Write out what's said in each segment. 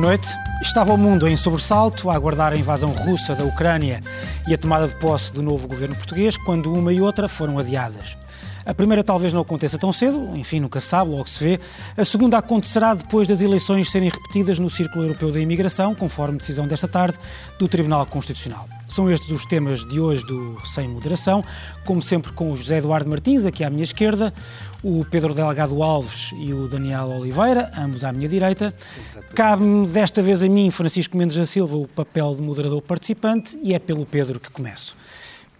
Boa noite. Estava o mundo em sobressalto a aguardar a invasão russa da Ucrânia e a tomada de posse do novo governo português, quando uma e outra foram adiadas. A primeira talvez não aconteça tão cedo, enfim, nunca se sabe, logo se vê. A segunda acontecerá depois das eleições serem repetidas no Círculo Europeu da Imigração, conforme decisão desta tarde do Tribunal Constitucional. São estes os temas de hoje do Sem Moderação, como sempre com o José Eduardo Martins, aqui à minha esquerda, o Pedro Delgado Alves e o Daniel Oliveira, ambos à minha direita. Cabe-me desta vez a mim, Francisco Mendes da Silva, o papel de moderador participante e é pelo Pedro que começo.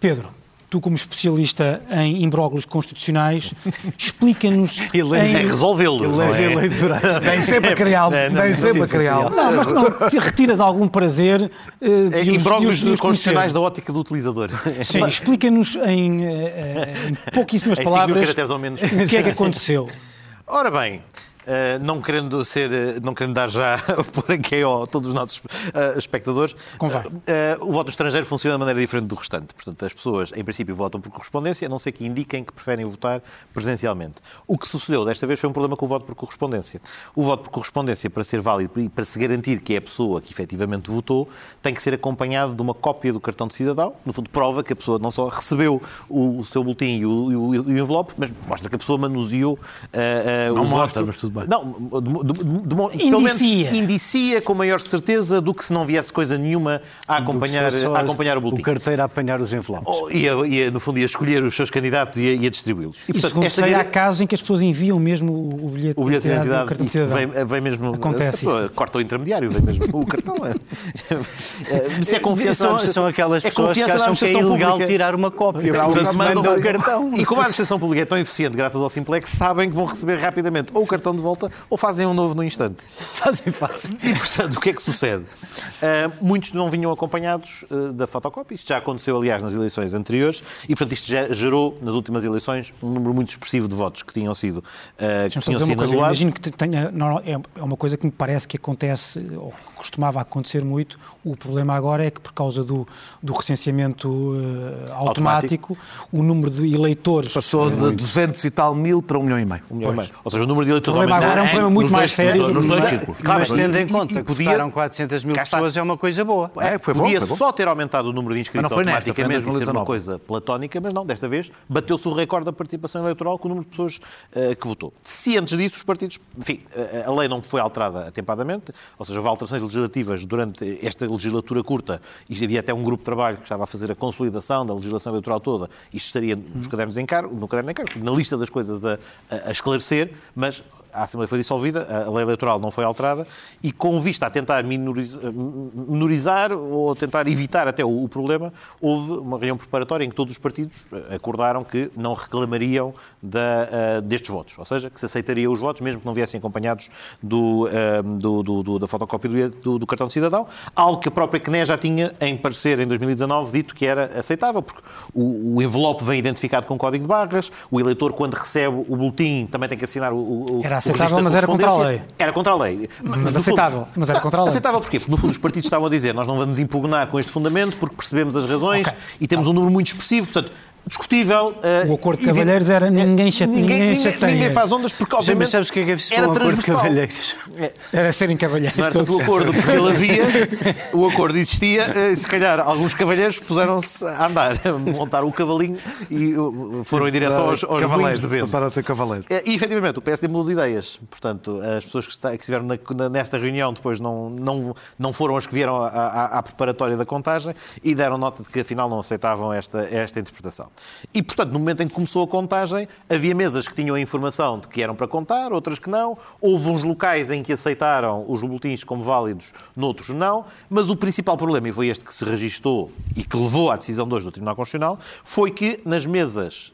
Pedro, tu como especialista em imbróglios constitucionais, explica-nos... Ele em... é resolvê-lo. Ele é eleitorais. Nem sempre criá-lo. É, não, Nem não, sempre não, a criá-lo. Não, mas não, te retiras algum prazer uh, de É, os, de Imbróglios constitucionais da ótica do utilizador. Sim, explica-nos em, eh, em pouquíssimas cinco palavras o que é que aconteceu. Ora bem, eh, não querendo ser, eh, não querendo dar já por aqui a todos os nossos eh, espectadores, Convém. eh, o voto estrangeiro funciona de maneira diferente do restante. Portanto, as pessoas, em princípio, votam por correspondência, a não ser que indiquem que preferem votar presencialmente. O que sucedeu desta vez foi um problema com o voto por correspondência. O voto por correspondência, para ser válido e para se garantir que é a pessoa que efetivamente votou, tem que ser acompanhado de uma cópia do cartão de cidadão. No fundo, prova que a pessoa não só recebeu o, o seu boletim e o, e o- envelope, mas mostra que a pessoa manuseou eh, eh, Não o mostra, voto. mas tudo bem. Não, pelo menos Indicia. indicia com maior certeza do que se não viesse coisa nenhuma a acompanhar, Do a acompanhar o boletim. O carteiro a apanhar os envelopes. Oh, E, a, no fundo, ia escolher os seus candidatos e a, distribuí-los. E, portanto, segundo esta sei, há casos em que as pessoas enviam mesmo o o bilhete, o bilhete de do identidade cartão de isso cidadão. vem, vem mesmo. Acontece a pessoa isso. Corta o intermediário, vem mesmo o cartão. É, Isso é confiança. são, são aquelas é pessoas que acham que é ilegal tirar uma cópia. Portanto, mandam o cartão. E como a administração pública é tão eficiente, graças ao Simplex, sabem que vão receber rapidamente ou o cartão de volta ou fazem um novo no instante. Fazem fácil. E, portanto, o que é que sucede? Ah, muitos não vinham acompanhados ah, da fotocópia. Isto já aconteceu, aliás, nas eleições anteriores. E, portanto, isto já gerou, nas últimas eleições, um número muito expressivo de votos que tinham sido, ah, que tinham sido coisa. anulados. Imagino que tenha, não, é é uma coisa que me parece que acontece, ou que costumava acontecer muito. O problema agora é que, por causa do, do recenseamento eh, automático, o número de eleitores. Passou de 200 e tal mil para um milhão e meio. Um milhão e meio. Ou seja, o número de eleitores problema aumentou. agora é um problema muito mais dois- sério. nos dois Mas- círculos. Claro, mas mas- tendo em conta e que votaram 400 mil pessoas é uma coisa boa. É, foi bom, Podia foi bom. só ter aumentado o número de inscritos não foi nesta, automaticamente e ser uma 2019. coisa platónica, mas não, desta vez bateu-se o recorde da participação eleitoral com o número de pessoas eh, que votou. Se antes disso os partidos. Enfim, eh, a lei não foi alterada atempadamente, ou seja, houve alterações legislativas durante esta legislatura curta e havia até um grupo de trabalho que estava a fazer a consolidação da legislação eleitoral toda. Isto estaria nos cadernos de encargo, no caderno de encargo, na lista das coisas a, a- a esclarecer, mas a Assembleia foi dissolvida, a lei eleitoral não foi alterada e com vista a tentar minoriz- minorizar ou tentar evitar até o, o problema, houve uma reunião preparatória em que todos os partidos eh, acordaram que não reclamariam da, eh, destes votos, ou seja, que se aceitaria os votos mesmo que não viessem acompanhados do, eh, do- do- da fotocópia do, do- cartão de cidadão, algo que a própria CNE já tinha em parecer em 2019 dito que era aceitável, porque o, o envelope vem identificado com código de barras, o eleitor quando recebe o boletim também tem que assinar o, o, Era aceitável, mas era contra a lei. Era contra a lei. Mas fundo- aceitável, mas era contra a lei. Aceitável porquê? Porque, no fundo, os partidos estavam a dizer nós não vamos impugnar com este fundamento porque percebemos as razões Ok. e temos um número muito expressivo, portanto, discutível. eh, O acordo de cavalheiros era ninguém chate- ninguém ninguém, chateia. ninguém faz ondas porque, Sim, obviamente, mas sabes o que é que é preciso era um acordo de cavalheiros? Era serem cavalheiros era todos. o acordo, porque ele havia, o acordo existia, eh, se calhar alguns cavalheiros puseram-se a andar, a montar o cavalinho e foram em direção aos, aos moinhos de vento. Passaram a ser cavaleiros. É, E, efetivamente, o PSD mudou de ideias. Portanto, as pessoas que, está- que estiveram na- nesta reunião depois não, não, não foram as que vieram à, à- à preparatória da contagem e deram nota de que, afinal, não aceitavam esta, esta interpretação. E, portanto, no momento em que começou a contagem, havia mesas que tinham a informação de que eram para contar, outras que não. Houve uns locais em que aceitaram os boletins como válidos, noutros não. Mas o principal problema, e foi este que se registou e que levou à decisão de hoje do Tribunal Constitucional, foi que nas mesas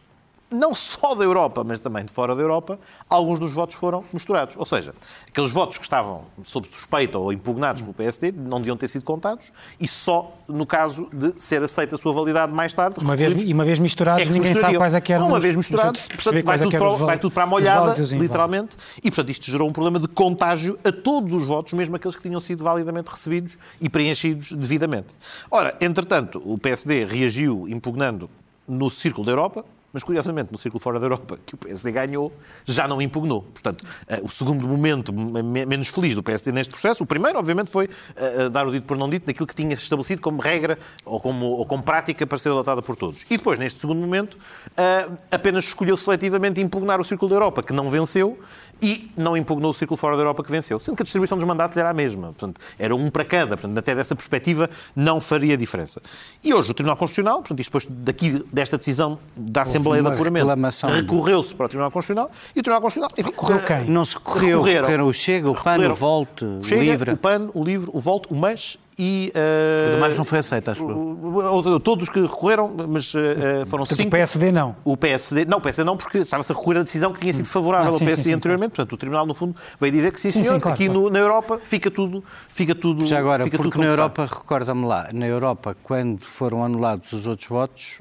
não só da Europa, mas também de fora da Europa, alguns dos votos foram misturados. Ou seja, aqueles votos que estavam sob suspeita ou impugnados pelo PSD não deviam ter sido contados e só no caso de ser aceita a sua validade mais tarde. Uma vez, e uma vez misturados, é ninguém sabe quais é que eram. Uma os- vez misturados, portanto, vai, é tudo para, vai tudo para a molhada, literalmente, e portanto isto gerou um problema de contágio a todos os votos, mesmo aqueles que tinham sido validamente recebidos e preenchidos devidamente. Ora, entretanto, o PSD reagiu impugnando no Círculo da Europa, Mas, curiosamente, no círculo fora da Europa, que o PSD ganhou, já não impugnou. Portanto, eh, o segundo momento me- menos feliz do PSD neste processo, o primeiro, obviamente, foi eh, dar o dito por não dito daquilo que tinha estabelecido como regra ou como, ou como prática para ser adotada por todos. E depois, neste segundo momento, eh, apenas escolheu seletivamente impugnar o círculo da Europa, que não venceu, e não impugnou o círculo fora da Europa que venceu. Sendo que a distribuição dos mandatos era a mesma. Portanto, era um para cada. Portanto, até dessa perspectiva não faria diferença. E hoje o Tribunal Constitucional, portanto, isto depois daqui desta decisão da Assembleia de Apuramento, recorreu-se para o Tribunal Constitucional e o Tribunal Constitucional... Enfim, Recorreu quem? Não se correu. Recorreram. Correram o Chega, o PAN, o Volte, o Livre. o PAN, o LIVRE, o VOLT, o MAS e... eh, Mas não foi aceito, acho eu. o- o- Todos os que recorreram, mas eh, foram Portanto, cinco... o PSD não. O PSD, não, o PSD não, porque estava-se a recorrer a decisão que tinha sido favorável Ah, sim, ao PSD sim, sim, anteriormente. Portanto, o Tribunal, no fundo, veio dizer que sim, senhor, sim, claro, aqui claro. no- na Europa fica tudo, fica tudo. Já agora, fica porque na. Europa, recorda-me lá, na Europa, quando foram anulados os outros votos,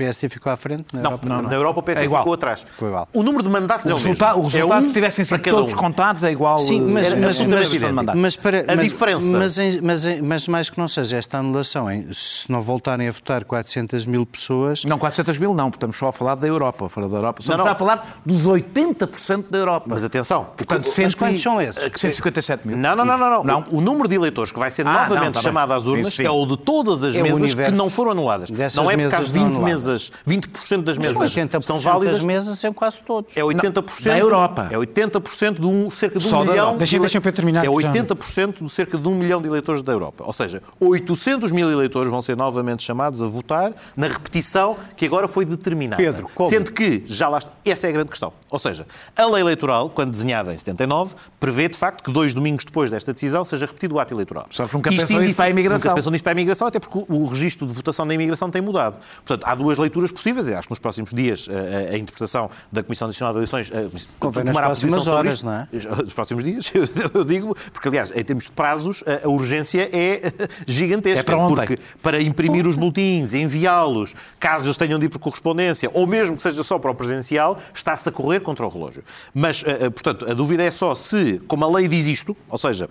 o PSD ficou à frente? Na Não, Europa, na Europa o PSD É igual. ficou atrás. Ficou igual. O número de mandatos O é o resultado, o mesmo. resultado é um se tivessem sido todos um. contados, é igual. Sim, mas, era mas, mas, mas, para, A mas, diferença- Mas, em- mas, em- mas mais que não seja esta anulação, em- se não voltarem a votar 400 mil pessoas, Não, 400 mil não, porque estamos só a falar da Europa, fora da Europa. Estamos Não, não. a falar dos 80% da Europa. Mas atenção. Portanto, Mas cento e- quantos são esses? 157 mil. Não, não, não, não, não. Não. O, o número de eleitores que vai ser Ah, não, novamente tá chamado às urnas é o de todas as É mesas que não foram anuladas. Não é porque há mesas não 20 anuladas. Mesas, 20% das mesas 80% estão das válidas. mesas são quase todos. É 80%. Na Europa. É 80% de um, cerca de um Só da milhão. Europa. de Deixa- deixa eu terminar, É já. 80% de cerca de um milhão de eleitores da Europa. Ou seja, 800 mil eleitores vão ser novamente chamados a votar na repetição que agora foi determinada. Pedro, como? Sendo que, já lá está, essa é a grande questão. Ou seja, a lei eleitoral, quando desenhada em 79, prevê de facto que dois domingos depois desta decisão seja repetido o ato eleitoral. Só que nunca Isto pensou nisso para a imigração. Nunca se pensou nisso para a imigração, até porque o, o registro de votação da imigração tem mudado. Portanto, há duas leituras possíveis. e acho que nos próximos dias eh, a, a interpretação da Comissão Nacional de Eleições eh, Convém nas tomará próximas posição sobre horas, isto. não é? Nos próximos dias, eu, eu digo, porque aliás, em termos de prazos, a, a urgência é gigantesca. É para ontem. Porque para imprimir os boletins, enviá-los, caso eles tenham de ir por correspondência, ou mesmo que seja só para o presencial, está-se a correr contra o relógio. Mas, eh, eh, portanto, a dúvida é só se, como a lei diz isto, ou seja,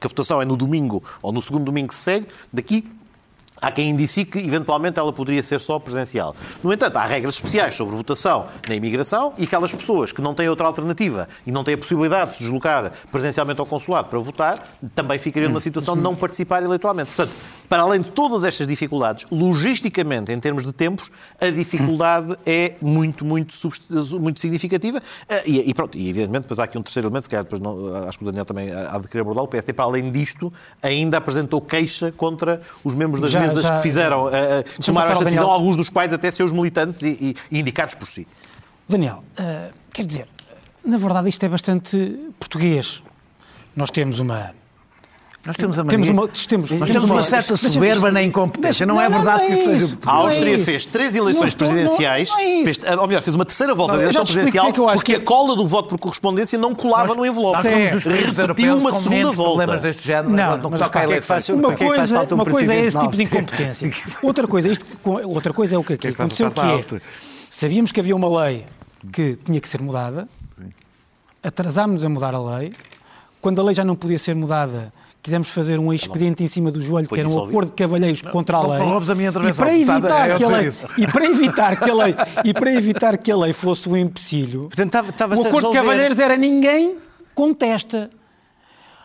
que a votação é no domingo ou no segundo domingo que se segue, daqui Há quem indicie que, eventualmente, ela poderia ser só presencial. No entanto, há regras especiais sobre votação na imigração e aquelas pessoas que não têm outra alternativa e não têm a possibilidade de se deslocar presencialmente ao consulado para votar, também ficariam numa situação de não participar eleitoralmente. Portanto, para além de todas estas dificuldades, logisticamente, em termos de tempos, a dificuldade é muito, muito, muito significativa. Ah, E, e pronto, e evidentemente, depois há aqui um terceiro elemento, se calhar depois não, acho que o Daniel também há de querer abordar. O PSD, para além disto, ainda apresentou queixa contra os membros das Já- mesas já- que fizeram, ah, tomaram esta decisão, alguns dos quais até seus militantes e, e- indicados por si. Daniel, eh, quer dizer, na verdade isto é bastante português. Nós temos uma. Nós temos a Temos mania- uma, temos, Nós temos uma certa deixa-me- soberba na incompetência. Não é verdade que é seja isso, A não é Áustria isso. fez três Não eleições estou- não- presidenciais, não é fez- ou melhor, fez uma terceira volta Não, da eleição presidencial porque é que porque que- a cola do voto por correspondência não colava no envelope. Nós somos dos países Repetiu uma segunda menos problemas volta. deste género. Não, no que mas toca a que é que faz- Uma que é que coisa, um uma coisa é esse tipo de Áustria? incompetência. Outra coisa, é isto, outra coisa é o que aqui que aconteceu, que é, Áustria? sabíamos que havia uma lei que tinha que ser mudada, atrasámos a mudar a lei, quando a lei já não podia ser mudada, quisemos fazer um expediente em cima do joelho, Foi que era um acordo de cavalheiros contra a lei. roubes a minha e para evitar é que a lei e para evitar que a lei e para evitar que a lei fosse um empecilho, Portanto, estava- o acordo de cavalheiros era ninguém contesta.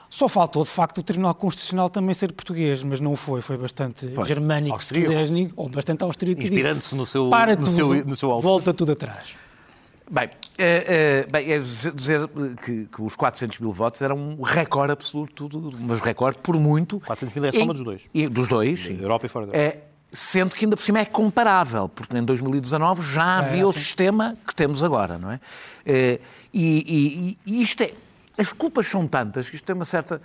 Só faltou, de facto, o Tribunal Constitucional também ser português, mas não foi. Foi bastante germânico, Austríaco. se quiseres, ou bastante austríaco. Inspirando-se no seu- Para no tudo, seu- no seu alvo." volta tudo atrás. Bem, é, é, bem, é dizer que, que os 400 mil votos eram um recorde absoluto, mas recorde por muito. 400 mil é a soma Em- dos dois. e- dos dois, sim. Europa e fora da Europa. É, sendo que ainda por cima é comparável, porque em 2019 já havia o assim. sistema que temos agora, não é? É, e, e- e isto é. As culpas são tantas que isto tem uma certa.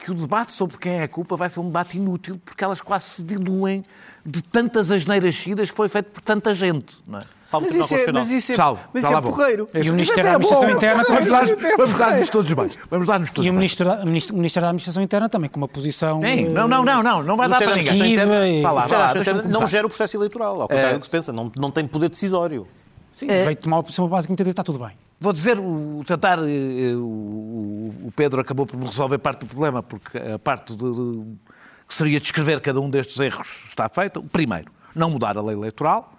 Que o debate sobre quem é a culpa vai ser um debate inútil, porque elas quase se diluem de tantas asneiras seguidas que foi feito por tanta gente, não é? Mas isso é, mas isso é, Salve, mas isso é porreiro. E o Ministério da é Administração. Interna Vamos é dar-nos todos bem. Vamos dar-nos todos E o. Ministro da, Ministério da Administração Interna também, com uma posição. Não, não, não, não, não vai dar para ninguém. E- não gera o processo eleitoral, ao contrário do que se pensa, não, não tem poder decisório. Sim, veio tomar uma posição basicamente a dizer está tudo bem. Vou dizer, o, tentar, eh, o, o Pedro acabou por resolver parte do problema, porque a parte de, de- que seria descrever cada um destes erros está feita. O primeiro, não mudar a lei eleitoral.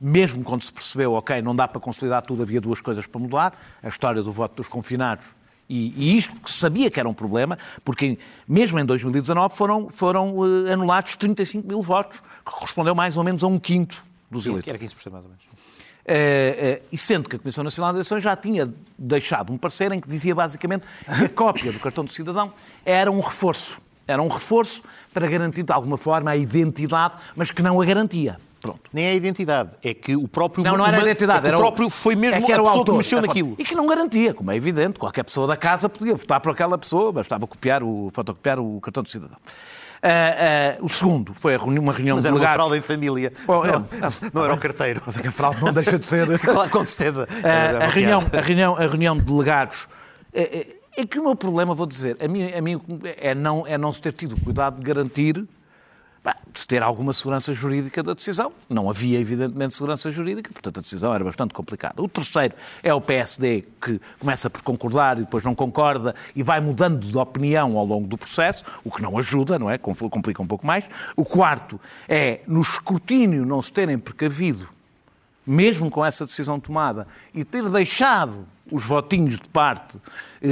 mesmo quando se percebeu, ok, não dá para consolidar tudo, havia duas coisas para mudar, a história do voto dos confinados e, e isto que se sabia que era um problema, porque mesmo em 2019 foram, foram uh, anulados 35 mil votos, que correspondeu mais ou menos a um quinto dos eleitores. Era 15% mais ou menos. Uh, uh, e sendo que a Comissão Nacional de Eleições já tinha deixado um parecer em que dizia basicamente que a cópia do cartão do cidadão era um reforço. Era um reforço para garantir de alguma forma a identidade, mas que não a garantia. Pronto. Nem é a identidade, é que o próprio... Não, não era a identidade. é era o próprio foi mesmo é que era a o pessoa autor, que mexeu naquilo. E que não garantia, como é evidente. Qualquer pessoa da casa podia votar por aquela pessoa, bastava copiar o, fotocopiar o cartão do cidadão. Ah, ah, o segundo foi uma reunião Mas de era uma delegados. fraude em família. Bom, é- não, não era o carteiro. Mas é que a fraude não deixa de ser. Claro, com certeza. Era uma a, reunião, a, reunião, a reunião de delegados. É, é- é que o meu problema, vou dizer, a mim, a mim é, não, é não se ter tido cuidado de garantir, de ter alguma segurança jurídica da decisão. Não havia, evidentemente, segurança jurídica, portanto a decisão era bastante complicada. O terceiro é o PSD, que começa por concordar e depois não concorda e vai mudando de opinião ao longo do processo, o que não ajuda, não é? Compl- Complica um pouco mais. O quarto é, no escrutínio, não se terem precavido mesmo com essa decisão tomada, e ter deixado os votinhos de parte eh,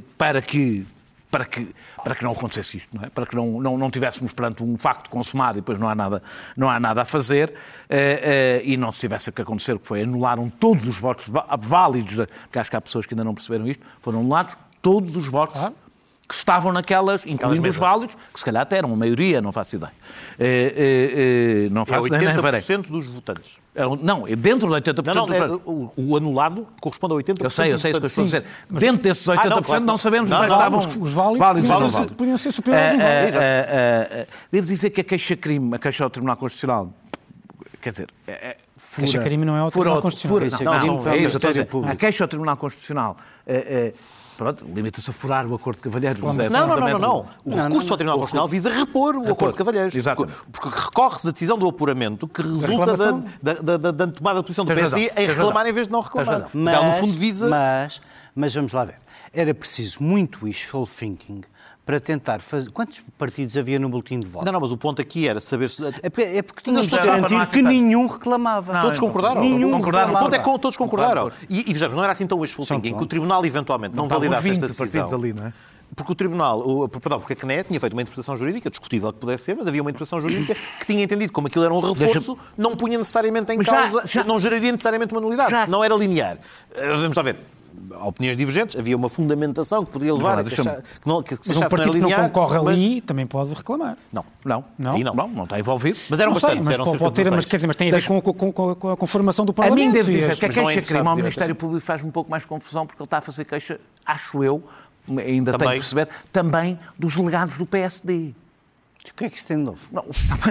eh, para que para que para que não acontecesse isto, não é? Para que não, não, não tivéssemos perante um facto consumado e depois não há nada não há nada a fazer eh, eh, e não se tivesse que acontecer o que foi anularam todos os votos válidos, porque acho que há pessoas que ainda não perceberam isto, foram anulados todos os votos que estavam naquelas, incluindo os válidos, que se calhar até eram a maioria, não faço ideia. Eh, eh, eh, não É faço ideia, nem farei. 80% dos votantes. É Não, é dentro de 80% Não, não, é, dos o, o anulado corresponde a 80% Eu sei, eu sei isso que eu estou a dizer. Dentro desses 80% Ah, não, não, claro, claro. sabemos Não, onde não, estavam os- os válidos válidos não ser- válidos. podiam ser superiores Ah, ah, ah, ah, ah, Devo dizer que a queixa-crime, a queixa ao Tribunal Constitucional, quer dizer, é, é, fura- Queixa-crime não é ao Tribunal Constitucional. fura- Queixa-crime não, não, é é isso, a queixa ao Tribunal Constitucional, pronto, limita-se a furar o acordo de cavalheiros. mas é Não, não, não, não, fundamental. não. O recurso ao Tribunal Constitucional visa repor o acordo de cavalheiros. Exatamente. Porque, recorre-se a decisão do apuramento que resulta da, da, da, da- da tomada de posição do PSD em reclamar em vez de não reclamar. Mas, Então, no fundo, visa... mas, mas vamos lá ver. Era preciso muito wishful thinking para tentar fazer. Quantos partidos havia no boletim de voto? Não, não, mas o ponto aqui era saber se... É porque, é porque tínhamos de Mas não, não garantir que nenhum reclamava. Não, Todos então, concordaram. Nenhum Concordaram. O ponto é que todos concordaram. E, e vejamos, não era assim tão wishful thinking que o Tribunal eventualmente não, estavam validasse 20 esta decisão. partidos ali, não é? Porque o Tribunal, o, perdão, porque a CNE tinha feito uma interpretação jurídica, discutível que pudesse ser, mas havia uma interpretação jurídica que tinha entendido como aquilo era um reforço, não punha necessariamente em Mas já- causa, já- não geraria necessariamente uma nulidade, Já- não era linear. Eh, Vamos lá ver. Opiniões divergentes, havia uma fundamentação que poderia levar a que, achar- que, não, que se Mas um partido que não concorre mas- ali também pode reclamar. Não. Não, Não? Não. não, não está envolvido. Mas eram não sei, bastantes, mas eram pode, ter, mas 16. quer dizer, mas tem a ver com, com- com- com a conformação do A Parlamento. mim devo dizer que a mas não é queixa interessante crime ao Ministério assim. Público faz-me um pouco mais confusão porque ele está a fazer queixa, acho eu, ainda tenho Também. que perceber, também dos delegados do PSD. O que é que isso tem de novo? Não,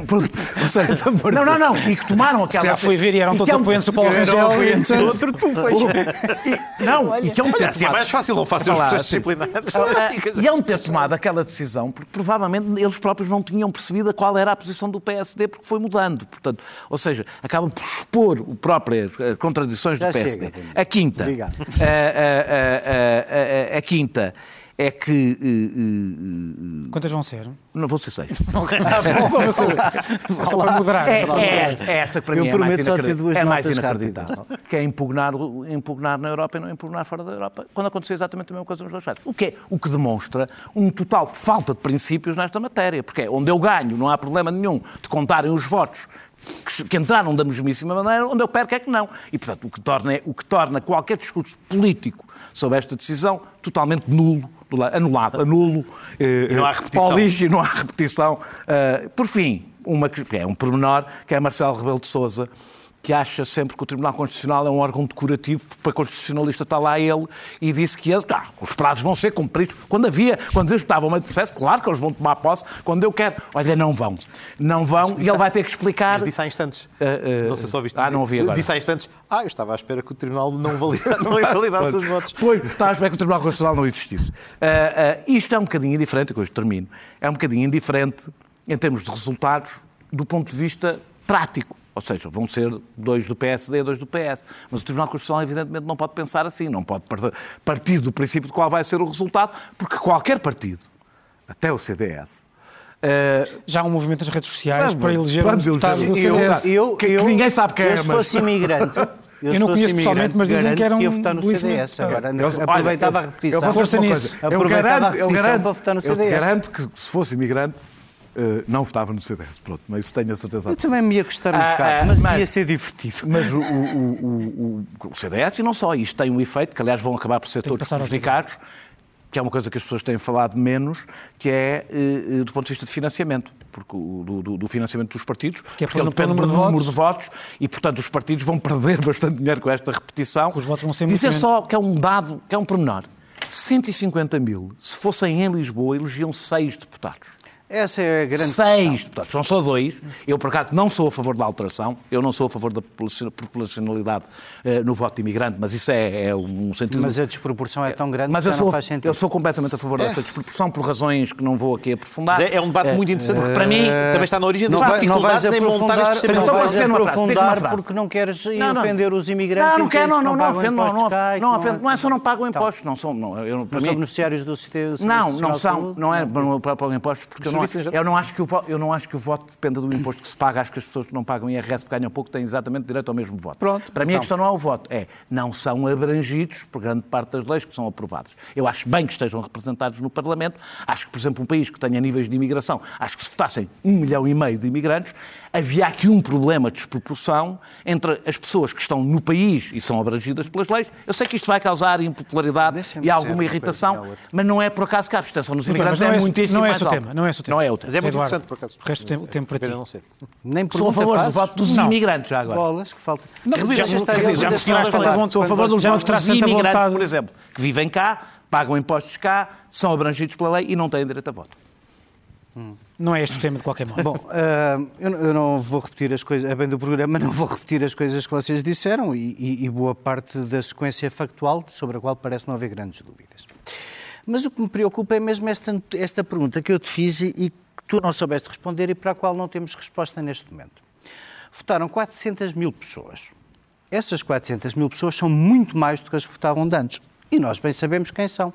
pronto. Seja, não, não, não. E que tomaram aquela. calhar foi ver e eram todos é apoiantes do Paulo Rangel. apoiantes do portanto, outro, tu fez. Não, e que é um Olha, ter assim é tomado- mais fácil, não processos assim. disciplinares. Ah, E é um ter tomado aquela decisão, porque provavelmente eles próprios não tinham percebido qual era a posição do PSD, porque foi mudando. Portanto, ou seja, acabam por expor o próprias eh, contradições Já do PSD. chega, a quinta. Obrigado. A- a- a- a quinta é que. eh, eh, Quantas vão ser? não vou ser seis. só, para saber. Só para moderar. É, só é, moderar. é esta que para Eu mim é mais só inacreditável. duas É mais inacreditável. Que é impugnar, o- impugnar na Europa e não impugnar fora da Europa, quando aconteceu exatamente a mesma coisa nos dois lados. O que, é, o que demonstra um total falta de princípios nesta matéria. Porque é onde eu ganho, não há problema nenhum de contarem os votos que, que entraram da mesmíssima maneira, onde eu perco é que não. E, portanto, o que torna, o que torna qualquer discurso político sobre esta decisão totalmente nulo, anulado, anulo, eh, E não há eh, repetição. e não há repetição. Por fim, uma é um pormenor, que é Marcelo Rebelo de Sousa, que acha sempre que o Tribunal Constitucional é um órgão decorativo, porque para constitucionalista está lá ele, e disse que ele, ah, os prazos vão ser cumpridos. Quando havia, quando eles estavam meio de processo, claro que eles vão tomar posse, quando eu quero, olha, não vão. Não vão, e ele vai ter que explicar. Mas disse há instantes. Uh, uh, não sei se só viste. ah, não ouvi agora. Disse há instantes. Ah, eu estava à espera que o Tribunal não, valida, não invalidasse os votos. Pois, estava a esperar que o Tribunal Constitucional não existisse. Ah, isto é um bocadinho indiferente, com isto termino, é um bocadinho indiferente em termos de resultados do ponto de vista prático. Ou seja, vão ser dois do PSD e dois do PS. Mas o Tribunal Constitucional, evidentemente, não pode pensar assim, não pode par- partir do princípio de qual vai ser o resultado, porque qualquer partido, até o CDS, Uh, Já há um movimento nas redes sociais Ah, para eleger um deputado eleger. do Eu, CDS. eu, Que- que eu- ninguém sabe quem é, eu, se mas- fosse imigrante. Eu se não conheço pessoalmente, mas dizem que era um ia votar no CDS. deputado. Agora, Eu- aproveitava eu- a repetição. Eu vou Força nisso. coisa. Eu Aproveitava a garanto, eu repetição garanto, para votar no eu CDS. garanto que se fosse imigrante, eh, não votava no CDS. Pronto, mas isso tenho a certeza. Eu também me ia gostar um Ah, bocado, ah, mas, mas- ia ser divertido. Mas o, o- o- o- o CDS, e não só, isto tem um efeito, que aliás vão acabar por ser que todos prejudicados, que é uma coisa que as pessoas têm falado menos, que é eh, eh, do ponto de vista de financiamento, porque o, do, do- do financiamento dos partidos, Porque é porque ele depende do número de número de votos e, portanto, os partidos vão perder bastante dinheiro com esta repetição. Os votos vão ser Dizer muito só que é um dado, que é um pormenor. 150 mil, se fossem em Lisboa, elegiam seis deputados. Essa é a grande Seis questão. deputados, são só dois. Eu, por acaso, não sou a favor da alteração, eu não sou a favor da populaci- populacionalidade eh, no voto de imigrante, mas isso é, é um sentido. Mas a desproporção é tão grande Mas que eu já sou, não faz sentido. eu sou completamente a favor dessa desproporção por razões que não vou aqui aprofundar. É, é um debate muito interessante, porque para mim também está na origem Não, das não dificuldades em montar este sistema. não Então, vais aprofundar porque não queres ir Não, não. ofender os imigrantes. Não, não quero, não, que não, não ofendo, não, não, não, que ofendo, não é só não pagam impostos, não são, não, eu, para Não são beneficiários do sistema Não, não são, não é não pagam impostos, porque eu não, eu, não acho que o voto, eu não acho que o voto dependa do imposto que se paga, acho que as pessoas que não pagam IRS ganham pouco têm exatamente direito ao mesmo voto. Pronto, Para mim a então. questão não é o voto, é não são abrangidos por grande parte das leis que são aprovadas. Eu acho bem que estejam representados no Parlamento, acho que, por exemplo, um país que tenha níveis de imigração, acho que se votassem um milhão e meio de imigrantes, havia aqui um problema de desproporção entre as pessoas que estão no país e são abrangidas pelas leis. Eu sei que isto vai causar impopularidade e dizer alguma uma coisa, irritação, mas não é por acaso que a abstenção nos imigrantes não é é muitíssimo não é mais o alta. tema, não é esse o tema. Não é outra. Mas é muito Eduardo, interessante, por acaso. o resto do tempo- tempo para ti. Não ser. Nem Sou a favor do fazes? voto dos Não. imigrantes, já agora. Bolas que falta. Não, já- dizer, eu já vou me tiraste tanta vontade, Sou a favor dos Já tanta imigrantes, vontade. por exemplo, que vivem cá, pagam impostos cá, são abrangidos pela lei e não têm direito a voto. Não é este o tema de qualquer modo. Bom, ah, eu, não- vou repetir as coisas, é bem do programa, não vou repetir as coisas que vocês disseram e, e- boa parte da sequência factual sobre a qual parece não haver grandes dúvidas. Mas o que me preocupa é mesmo esta, esta pergunta que eu te fiz e, que tu não soubeste responder e para a qual não temos resposta neste momento. Votaram 400 mil pessoas. Essas 400 mil pessoas são muito mais do que as que votavam antes. E nós bem sabemos quem são.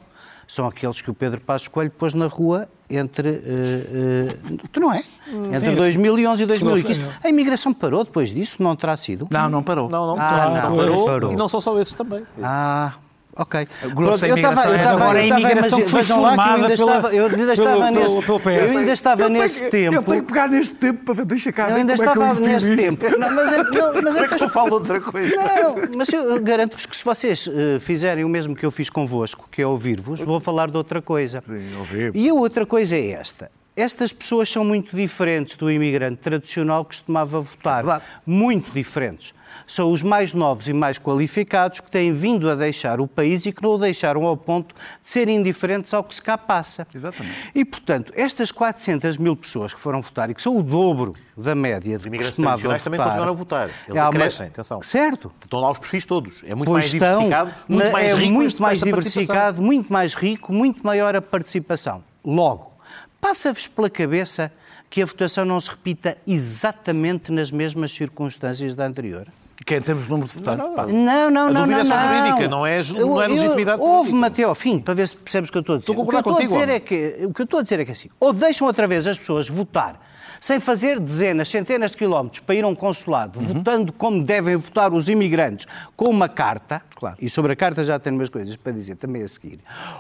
São aqueles que o Pedro Passos Coelho pôs na rua entre. eh, eh, tu não é? Entre sim, 2011 e 2015. Segunda-feira. A imigração parou depois disso? Não terá sido? Não, não parou. Não, não, Ah, não, não, parou, parou. E não são só esses também. Ah, ok. Pronto, imigração é agora a imigração que foi vejam lá que eu ainda formada pela- estava, eu ainda estava nesse, eu ainda estava nesse tempo. que pegar neste tempo para ver, deixa cá Eu ainda estava nesse tempo. Não, mas é, não, mas é é que eu falo outra coisa? Não, mas eu garanto-vos que se vocês eh, fizerem o mesmo que eu fiz convosco, que é ouvir-vos, vou falar de outra coisa. ouvir. E a outra coisa é esta. Estas pessoas são muito diferentes do imigrante tradicional que costumava votar. Verdade. Muito diferentes. São os mais novos e mais qualificados que têm vindo a deixar o país e que não o deixaram ao ponto de serem indiferentes ao que se cá passa. Exatamente. E, portanto, estas 400 mil pessoas que foram votar e que são o dobro da média de que imigrantes costumava tradicionais também votar, continuaram a votar. Eles há uma- acrescem, atenção. Certo. Estão lá os perfis todos. É muito Pois mais estão, diversificado, muito na- mais é rico muito este- mais diversificado, muito mais rico, muito maior a participação. Logo, passa-vos pela cabeça que a votação não se repita exatamente nas mesmas circunstâncias da anterior? Que é em termos de número de votantes. passa. Não, não, A não, dúvida não. é só não. jurídica, não é- não é eu- legitimidade Houve-me até ao fim, para ver se percebes o que eu estou a dizer. Estou a o que eu estou a dizer contigo, é que o que eu estou a dizer é que assim, ou deixam outra vez as pessoas votar sem fazer dezenas, centenas de quilómetros para ir a um consulado, Uhum. votando como devem votar os imigrantes, com uma carta, Claro. e sobre a carta já tenho umas coisas para dizer também a seguir,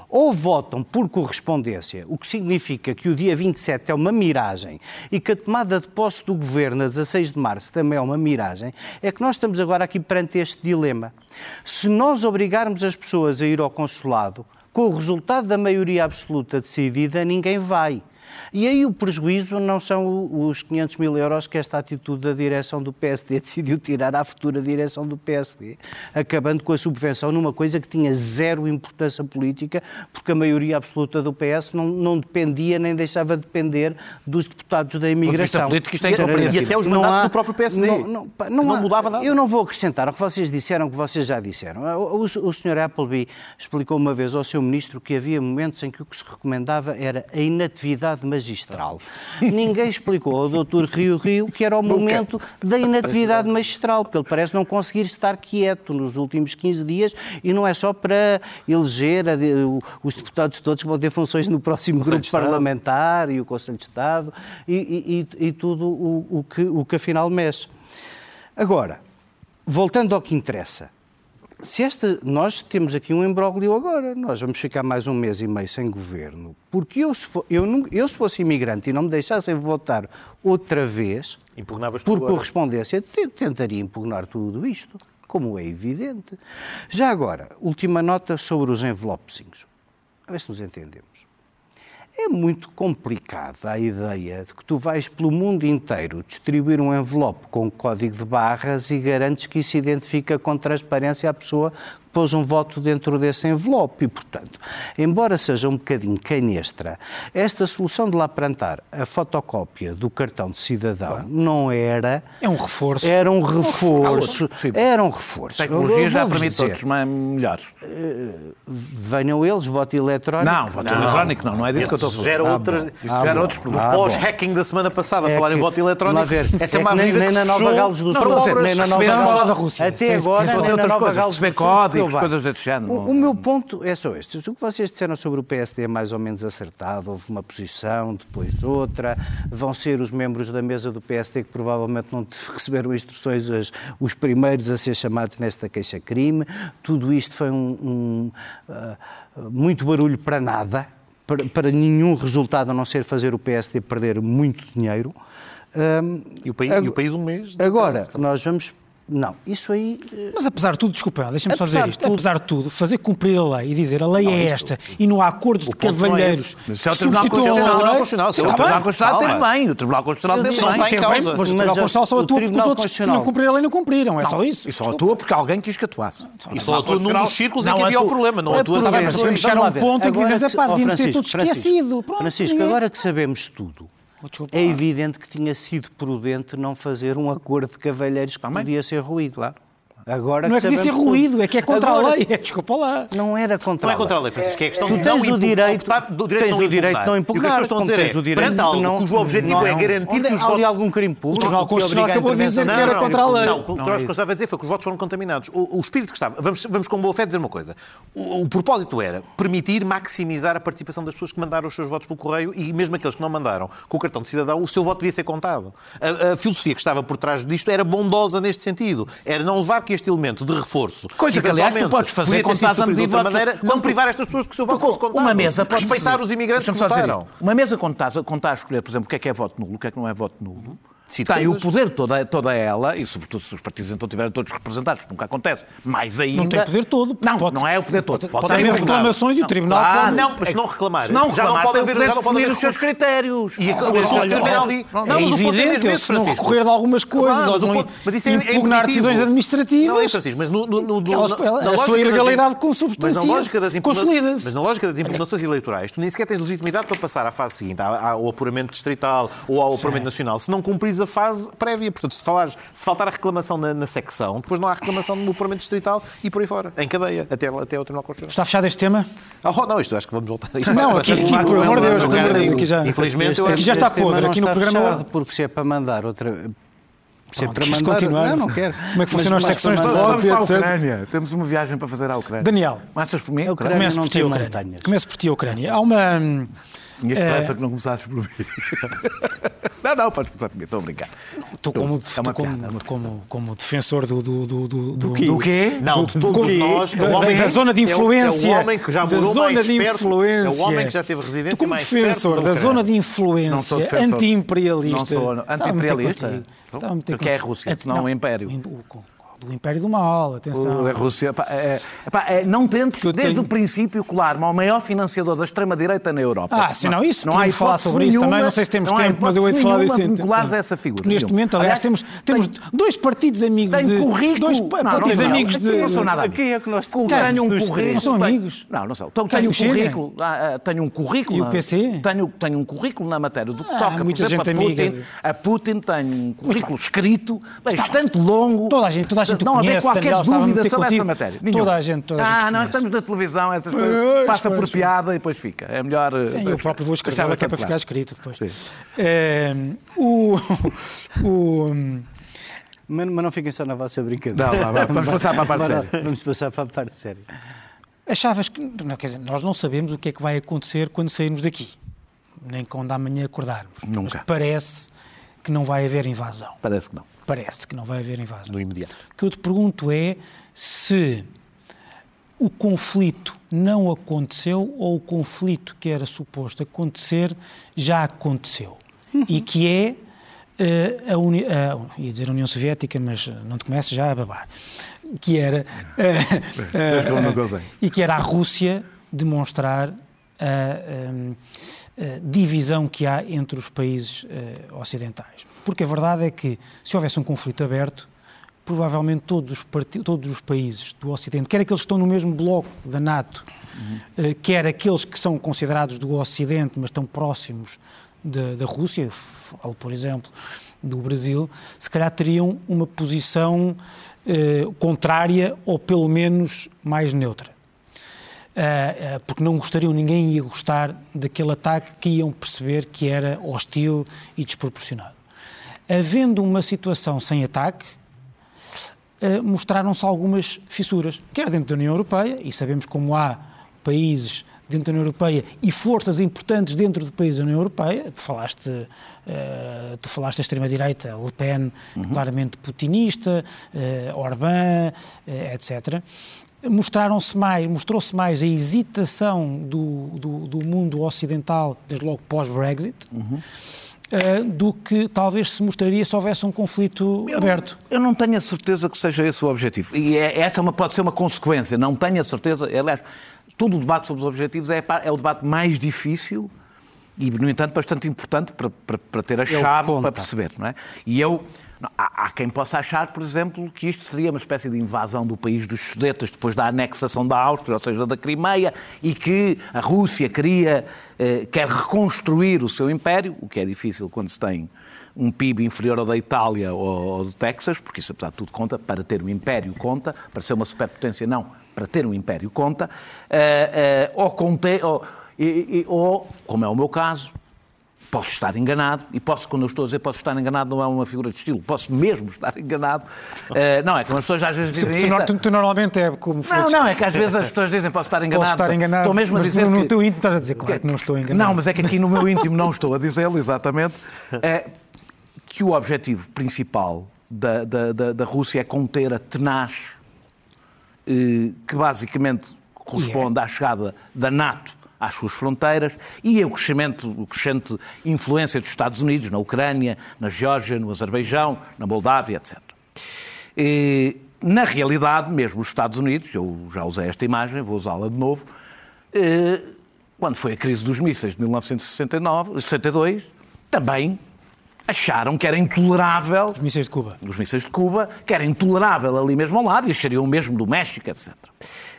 ou votam por correspondência, o que significa que o dia 27 é uma miragem e que a tomada de posse do governo a 16 de março também é uma miragem, é que nós estamos agora aqui perante este dilema. Se nós obrigarmos as pessoas a ir ao consulado, com o resultado da maioria absoluta decidida, ninguém vai. E aí o prejuízo não são os 500 mil euros que esta atitude da direção do PSD decidiu tirar à futura direção do PSD, acabando com a subvenção numa coisa que tinha zero importância política, porque a maioria absoluta do PS não, não dependia nem deixava de depender dos deputados da imigração. político, isto é E. E até os não mandatos há- do próprio PSD. Não, não, pá, que não há- mudava nada. Eu não vou acrescentar o que vocês disseram, o que vocês já disseram. O, o, o Sr. Appleby explicou uma vez ao seu ministro que havia momentos em que o que se recomendava era a inatividade inatividade magistral. Ninguém explicou ao doutor Rio Rio que era o momento da inatividade magistral, porque ele parece não conseguir estar quieto nos últimos 15 dias e não é só para eleger os deputados todos que vão ter funções no próximo grupo parlamentar e o Conselho de Estado e, e, e tudo o, o, que, o que afinal mexe. Agora, voltando ao que interessa, se esta, nós temos aqui um imbróglio agora, nós vamos ficar mais um mês e meio sem governo, porque eu se, for, eu, não, eu, se fosse imigrante e não me deixassem votar outra vez, Impugnavas por correspondência, tentaria impugnar tudo isto, como é evidente. Já agora, última nota sobre os envelopezinhos. A ver se nos entendemos. É muito complicada a ideia de que tu vais pelo mundo inteiro distribuir um envelope com código de barras e garantes que isso identifica com transparência a pessoa pôs um voto dentro desse envelope. E, portanto, embora seja um bocadinho canestra, esta solução de lá plantar a fotocópia do cartão de cidadão claro. não era. É um reforço. Era um reforço. Era um reforço. A tecnologia já permite dizer, outros melhores. Uh, venham eles, voto eletrónico. Não, voto não. eletrónico não, não é disso que eu estou a falar. Gera, ah, outras, ah, gera outros problemas. Ah, Pós-hacking da semana passada, é falar que, em voto eletrónico. Ver, essa é, é uma nem, nem na Nova Galos do Sul, nem na Nova Galos da Rússia. Até agora, nem na Nova Galos do Sul coisas desse género. O, o, meu ponto é só este. O que vocês disseram sobre o PSD é mais ou menos acertado. Houve uma posição, depois outra. Vão ser os membros da mesa do PSD que provavelmente não receberam instruções os, os primeiros a ser chamados nesta queixa-crime. Tudo isto foi um, um uh, muito barulho para nada, para, para, nenhum resultado a não ser fazer o PSD perder muito dinheiro. Um, e, o país, ag- e o país um mês? Agora, nós vamos não, isso aí. Eh, Mas apesar de tudo, desculpa, deixa-me só dizer isto. Tudo... Apesar de tudo, fazer cumprir a lei e dizer a lei não, é esta isso... e não há acordos de cavalheiros é se é o Tribunal Constitucional. O Tribunal Constitucional teve bem. O Tribunal Constitucional teve bem. Mas o Tribunal Constitucional só atua porque os outros que tinham que cumprir a lei não cumpriram. É só isso. E só atua porque alguém quis que atuasse. E só atua num dos círculos em que havia o problema. Não atua Mas chegar a um ponto em que dizemos, é pá, devíamos ter tudo esquecido. Francisco, agora que sabemos tudo, é evidente que tinha sido prudente não fazer um acordo de cavalheiros que podia ser ruído. Claro. Agora não é que devia ser ruído, é que é contra Agora, a lei. Desculpa lá. Não era contra não a lei. Não é contra a lei, Francisco, é a questão tu de tens não o direito, do direito tens o direito de não impugnar. E o que estão a dizer é, perante algo não, cujo objetivo não, é garantir que os votos... algum crime público? O Tribunal Constitucional acabou de dizer que era contra a lei. Não, o que o Tribunal Constitucional vai dizer foi que os votos foram contaminados. O espírito que estava... Vamos, vamos com boa fé dizer uma coisa. O propósito era permitir maximizar a participação das pessoas que mandaram os seus votos pelo correio e mesmo aqueles que não mandaram com o cartão de cidadão, o seu voto devia ser contado. A, filosofia que estava por trás disto era bondosa neste sentido. Era não levar que este elemento de reforço... Coisa que, aliás, tu podes fazer com estás a medir votos. maneira, não privar estas pessoas que o seu voto. Uma mesa pode Respeitar os imigrantes que votaram. Uma mesa quando estás, quando estás a escolher, por exemplo, o que é que é voto nulo, o que é que não é voto nulo, tem o poder toda, toda ela, e sobretudo se os partidos então tiverem todos representados, nunca acontece, mais ainda... Não tem poder todo. Não, pode, não é o poder todo. Pode, pode, pode haver reclamações não, e o Tribunal ah, pode... Não, mas se não reclamar, se não já não pode haver, já não pode haver os seus critérios. E a olha, ali. Não, é evidente, se não recorrer de algumas coisas, ou não mas isso é impugnar decisões administrativas... Não é, Francisco, mas a sua ilegalidade consubstancia, consolida-se. Mas na lógica das impugnações eleitorais, tu nem sequer tens legitimidade para passar à fase seguinte, ao apuramento distrital ou ao apuramento nacional, se não a fase prévia. Portanto, se, falares, se faltar a reclamação na, na, secção, depois não há reclamação no Parlamento Distrital e por aí fora, em cadeia, até, até o Tribunal Constitucional. Está fechado este tema? Oh, não, isto acho que vamos voltar a isto. Não, aqui, aqui, por amor de Deus, aqui já, infelizmente, aqui já está podre. Aqui no programa. Fechado, porque se é para mandar outra. Se é para mandar, continuar. Não, não quero. Como é que funcionam as secções de voto e etc. Ucrânia. Temos uma viagem para fazer à Ucrânia. Daniel. Começas por mim? Começo por ti, Ucrânia. Começo por ti, Ucrânia. Há uma tinha esperança é... que não começasses por mim. não, não, podes começar por mim, estou a brincar. Tu, como, é tu, como, piada, como, como, defensor do. Do, do, do, do, quê? do quê? Não, de todos nós. Da, homem, da zona de influência. É o, é o homem que já morou zona mais de influência. É o homem que já teve residência tu, como mais defensor da zona de influência anti-imperialista. Não sou anti-imperialista. Porque é a Rússia, senão o Império do Império do Mal, atenção. A Rússia, pá, é, pá, é, não tentes desde tenho... o princípio colar-me ao maior financiador da extrema-direita na Europa. Ah, se não, isso, não há falar sobre isso também, não sei se temos tempo, mas eu hei de falar disso. vinculares essa figura. Neste momento, aliás, temos, temos dois partidos amigos de... currículo. Dois partidos amigos de... Não sou nada Quem é que nós Tenho um currículo. Não são amigos? Não, não são. Tenho um currículo. Ah, ah, tenho um currículo. E o PC? Tenho um currículo na matéria do que ah, toca, muita gente a Putin. A Putin tenho um currículo escrito, bastante longo. Toda a gente gente não haver qualquer Daniel, dúvida sobre contigo. essa matéria. Toda a gente, toda a ah, gente não, conhece. estamos na televisão, essas Pois, coisas. Passa pois, por piada e depois fica. É melhor. eh, Sim, eu próprio vou escrever deixar que é para bastante ficar claro. escrito depois. É, o, o, Mas, mas não fiquem só na vossa brincadeira. Não, vá, vá, vamos passar para a parte séria. Vamos passar para a parte séria. achavas que. Não, quer dizer, nós não sabemos o que é que vai acontecer quando sairmos daqui. Nem quando amanhã acordarmos. Nunca. Mas parece que não vai haver invasão. Parece que não. Parece que não vai haver invasão. No imediato. O que eu te pergunto é se o conflito não aconteceu ou o conflito que era suposto acontecer já aconteceu. E que é eh, a, Uni a, ia dizer a União Soviética, mas não te comeces já a babar. Que era. não gozei. e que era a Rússia demonstrar a, a divisão que há entre os países ocidentais. Porque a verdade é que, se houvesse um conflito aberto, provavelmente todos os, todos os países do Ocidente, quer aqueles que estão no mesmo bloco da NATO, eh, quer aqueles que são considerados do Ocidente, mas estão próximos da, da Rússia, falo, por exemplo, do Brasil, se calhar teriam uma posição eh, contrária ou pelo menos mais neutra. Uh, uh, porque não gostariam, ninguém ia gostar daquele ataque que iam perceber que era hostil e desproporcionado. Havendo uma situação sem ataque, uh, mostraram-se algumas fissuras, quer dentro da União Europeia, e sabemos como há países dentro da União Europeia e forças importantes dentro de países da União Europeia. Tu falaste, uh, tu falaste da extrema-direita, Le Pen, claramente putinista, uh, Orbán, uh, etc mostraram-se mais, mostrou-se mais a hesitação do, do, do mundo ocidental, desde logo pós-Brexit, Uhum. Uh, do que talvez se mostraria se houvesse um conflito aberto. Eu não tenho a certeza que seja esse o objetivo. E é- essa é uma- pode ser uma consequência. Não tenho a certeza. Aliás, todo o debate sobre os objetivos é, é o debate mais difícil e, no entanto, bastante importante para, para- para ter a o chave para perceber. Não é? E eu. Há, há quem possa achar, por exemplo, que isto seria uma espécie de invasão do país dos Sudetas depois da anexação da Áustria, ou seja, da Crimeia, e que a Rússia queria, eh, quer reconstruir o seu império, o que é difícil quando se tem um PIB inferior ao da Itália ou, ou do Texas, porque isso apesar de tudo conta, para ter um império conta, para ser uma superpotência não, para ter um império conta, eh, eh, ou, conte, ou, e- e- ou, como é o meu caso, posso estar enganado, e posso, quando eu estou a dizer posso estar enganado, não é uma figura de estilo, posso mesmo estar enganado. Eh, não, é que as pessoas às vezes dizem Tu, tu- tu normalmente é como Não, não, é que às vezes as pessoas dizem posso estar enganado. Posso estar enganado, Estou mesmo a dizer no, no que... teu íntimo estás a dizer, claro que não estou enganado. Não, mas é que aqui no meu íntimo não estou a dizê-lo, exatamente. É que o objetivo principal da, da, da, da Rússia é conter a tenaz, eh, que basicamente corresponde à chegada da NATO às suas fronteiras e ao crescimento, o crescente influência dos Estados Unidos na Ucrânia, na Geórgia, no Azerbaijão, na Moldávia, etc. E, na realidade, mesmo os Estados Unidos, eu já usei esta imagem, vou usá-la de novo, eh, quando foi a crise dos mísseis de 1969, 62, também acharam que era intolerável Os mísseis de Cuba. os mísseis de Cuba, que era intolerável ali mesmo ao lado, e achariam o mesmo do México, etc.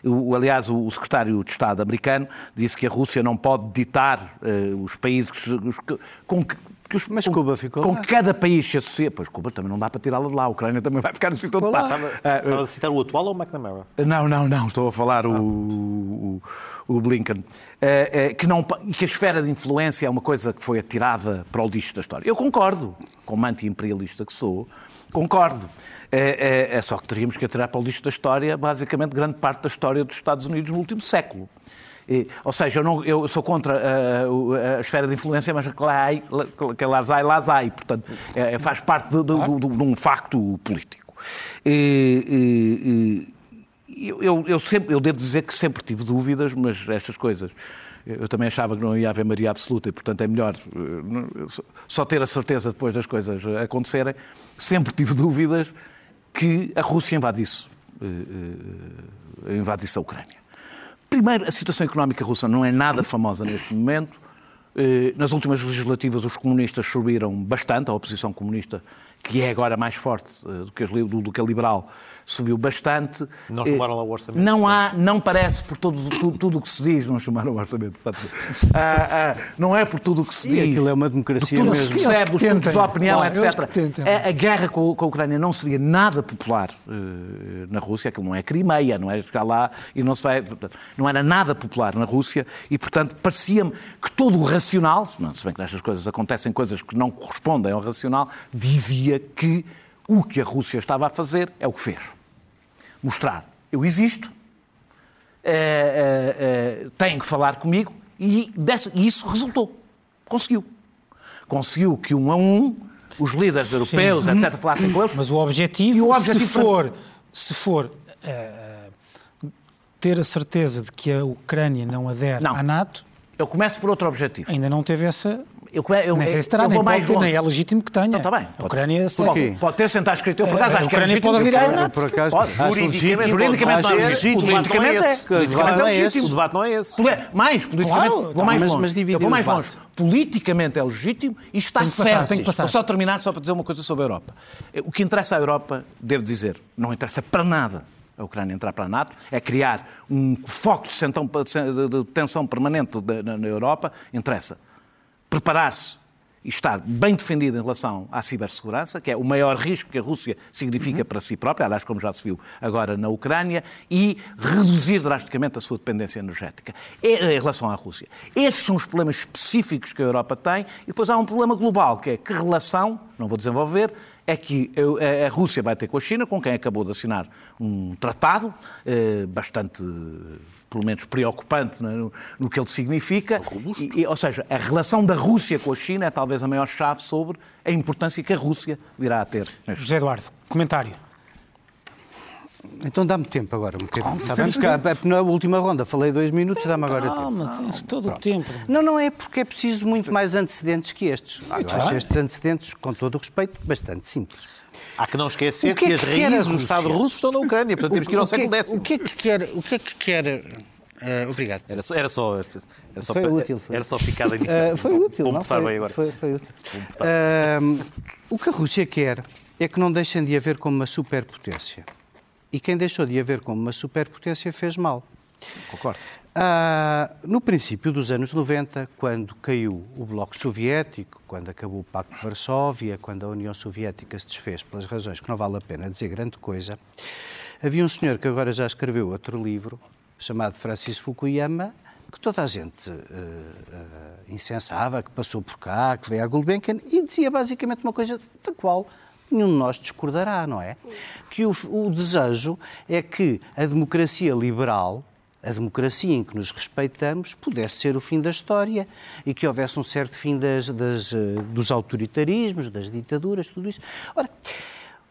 O, aliás, o, secretário de Estado americano disse que a Rússia não pode ditar eh, os países que os com que. Que os- Mas com, Cuba ficou Com lá. que cada país se associa. Pois Cuba também não dá para tirá-la de lá. A Ucrânia também vai ficar no sítio onde está. lá. Ah, Estava a citar o atual ou o McNamara? não, não, não, estou a falar o, o, o Blinken. Eh, eh, que, não, e que a esfera de influência é uma coisa que foi atirada para o lixo da história. Eu concordo, como anti-imperialista que sou, concordo. Eh, eh, é só que teríamos que atirar para o lixo da história, basicamente, grande parte da história dos Estados Unidos no último século. Eh, ou seja, eu, não- eu sou contra eh, o- a, esfera de influência, mas que lá ai, que lá ai, lá ai. Portanto, eh, faz parte de, de- de- de um facto político. Eh, eh, eh, eu, eu, sempre, eu devo dizer que sempre tive dúvidas, mas estas coisas. Eu também achava que não ia haver maioria absoluta e, portanto, é melhor eh, só- ter a certeza depois das coisas eh, acontecerem. Sempre tive dúvidas que a Rússia invadisse, eh, eh, invadisse a Ucrânia. Primeiro, a situação económica russa não é nada famosa neste momento. Eh, Nas últimas legislativas, os comunistas subiram bastante, a oposição comunista que é agora mais forte que, do que a liberal, subiu bastante. Não chamaram lá o orçamento. Não há, não parece por todo, tudo o que se diz, não chamaram o orçamento, ah, ah, não é por tudo o que se diz. E aquilo é uma democracia tudo mesmo. que se percebe, dos estudos da opinião, claro, etc. A, a, guerra com, com, a Ucrânia não seria nada popular uh, na Rússia, aquilo não é Crimeia, não é chegar lá e não se vai. Não era nada popular na Rússia e, portanto, parecia-me que todo o racional, se bem que nestas coisas acontecem coisas que não correspondem ao racional, dizia que o que a Rússia estava a fazer é o que fez mostrar eu existo, é, é, é, têm que falar comigo e, desse, e, isso resultou. Conseguiu. Conseguiu que um a um os líderes Sim. europeus, etc., falassem com eles. Mas o objetivo, o objetivo se for, para... se for uh, ter a certeza de que a Ucrânia não adere não. à NATO. Eu começo por outro objetivo. Ainda não teve essa eu, eu, se terá, eu nem, mais pode, nem é legítimo que tenha. Então, está bem. A Ucrânia pode, pode ter sentado escrito. Eu, por acaso, acho que é legítimo. pode virar a Por acaso, pode. Juridicamente, juridicamente não é legítimo. Politicamente é. Politicamente é esse. O debate não é esse. Mais, politicamente. Claro, vou mais longe. Eu vou mais longe. Politicamente é legítimo e está certo. Tem que passar. Vou só terminar só para dizer uma coisa sobre a Europa. O que interessa à Europa, devo dizer, não interessa para nada a Ucrânia entrar para a NATO, é criar um foco de tensão permanente na Europa, interessa preparar-se e estar bem defendido em relação à cibersegurança, que é o maior risco que a Rússia significa uhum. para si própria, aliás, como já se viu agora na Ucrânia, e reduzir drasticamente a sua dependência energética em relação à Rússia. Esses são os problemas específicos que a Europa tem, e depois há um problema global, que é que relação, não vou desenvolver, é que a Rússia vai ter com a China, com quem acabou de assinar um tratado eh, bastante, pelo menos, preocupante no, no que ele significa. E, ou seja, a relação da Rússia com a China é talvez a maior chave sobre a importância que a Rússia virá a ter. José Eduardo, comentário. Então dá-me tempo agora, um bocadinho. Está bem? Porque na última ronda falei dois minutos, dá-me agora tempo. Calma, tens todo o tempo. Não, não é porque é preciso muito mais antecedentes que estes. Eu acho estes antecedentes, com todo o respeito, bastante simples. Há que não esquecer que, que, é que, as raízes do Estado russo estão na Ucrânia, portanto temos que ir ao século X. O que é que quer... O que é que quer uh, obrigado. Era só, era só, era só, foi útil, foi. Era só picada inicial. Uh, foi útil, Vou não, foi, bem agora. Foi, foi útil. Uh, o que a Rússia quer é que não deixem de haver como uma superpotência. E quem deixou de haver como uma superpotência fez mal. Concordo. Ah, no princípio dos anos 90, quando caiu o Bloco Soviético, quando acabou o Pacto de Varsóvia, quando a União Soviética se desfez pelas razões que não vale a pena dizer grande coisa, havia um senhor que agora já escreveu outro livro, chamado Francis Fukuyama, que toda a gente uh, uh, incensava, que passou por cá, que veio a Gulbenkian, e dizia basicamente uma coisa da qual nenhum de nós discordará, não é? Que o, o desejo é que a democracia liberal a democracia em que nos respeitamos pudesse ser o fim da história e que houvesse um certo fim das, das, eh, dos autoritarismos, das ditaduras, tudo isso. Ora,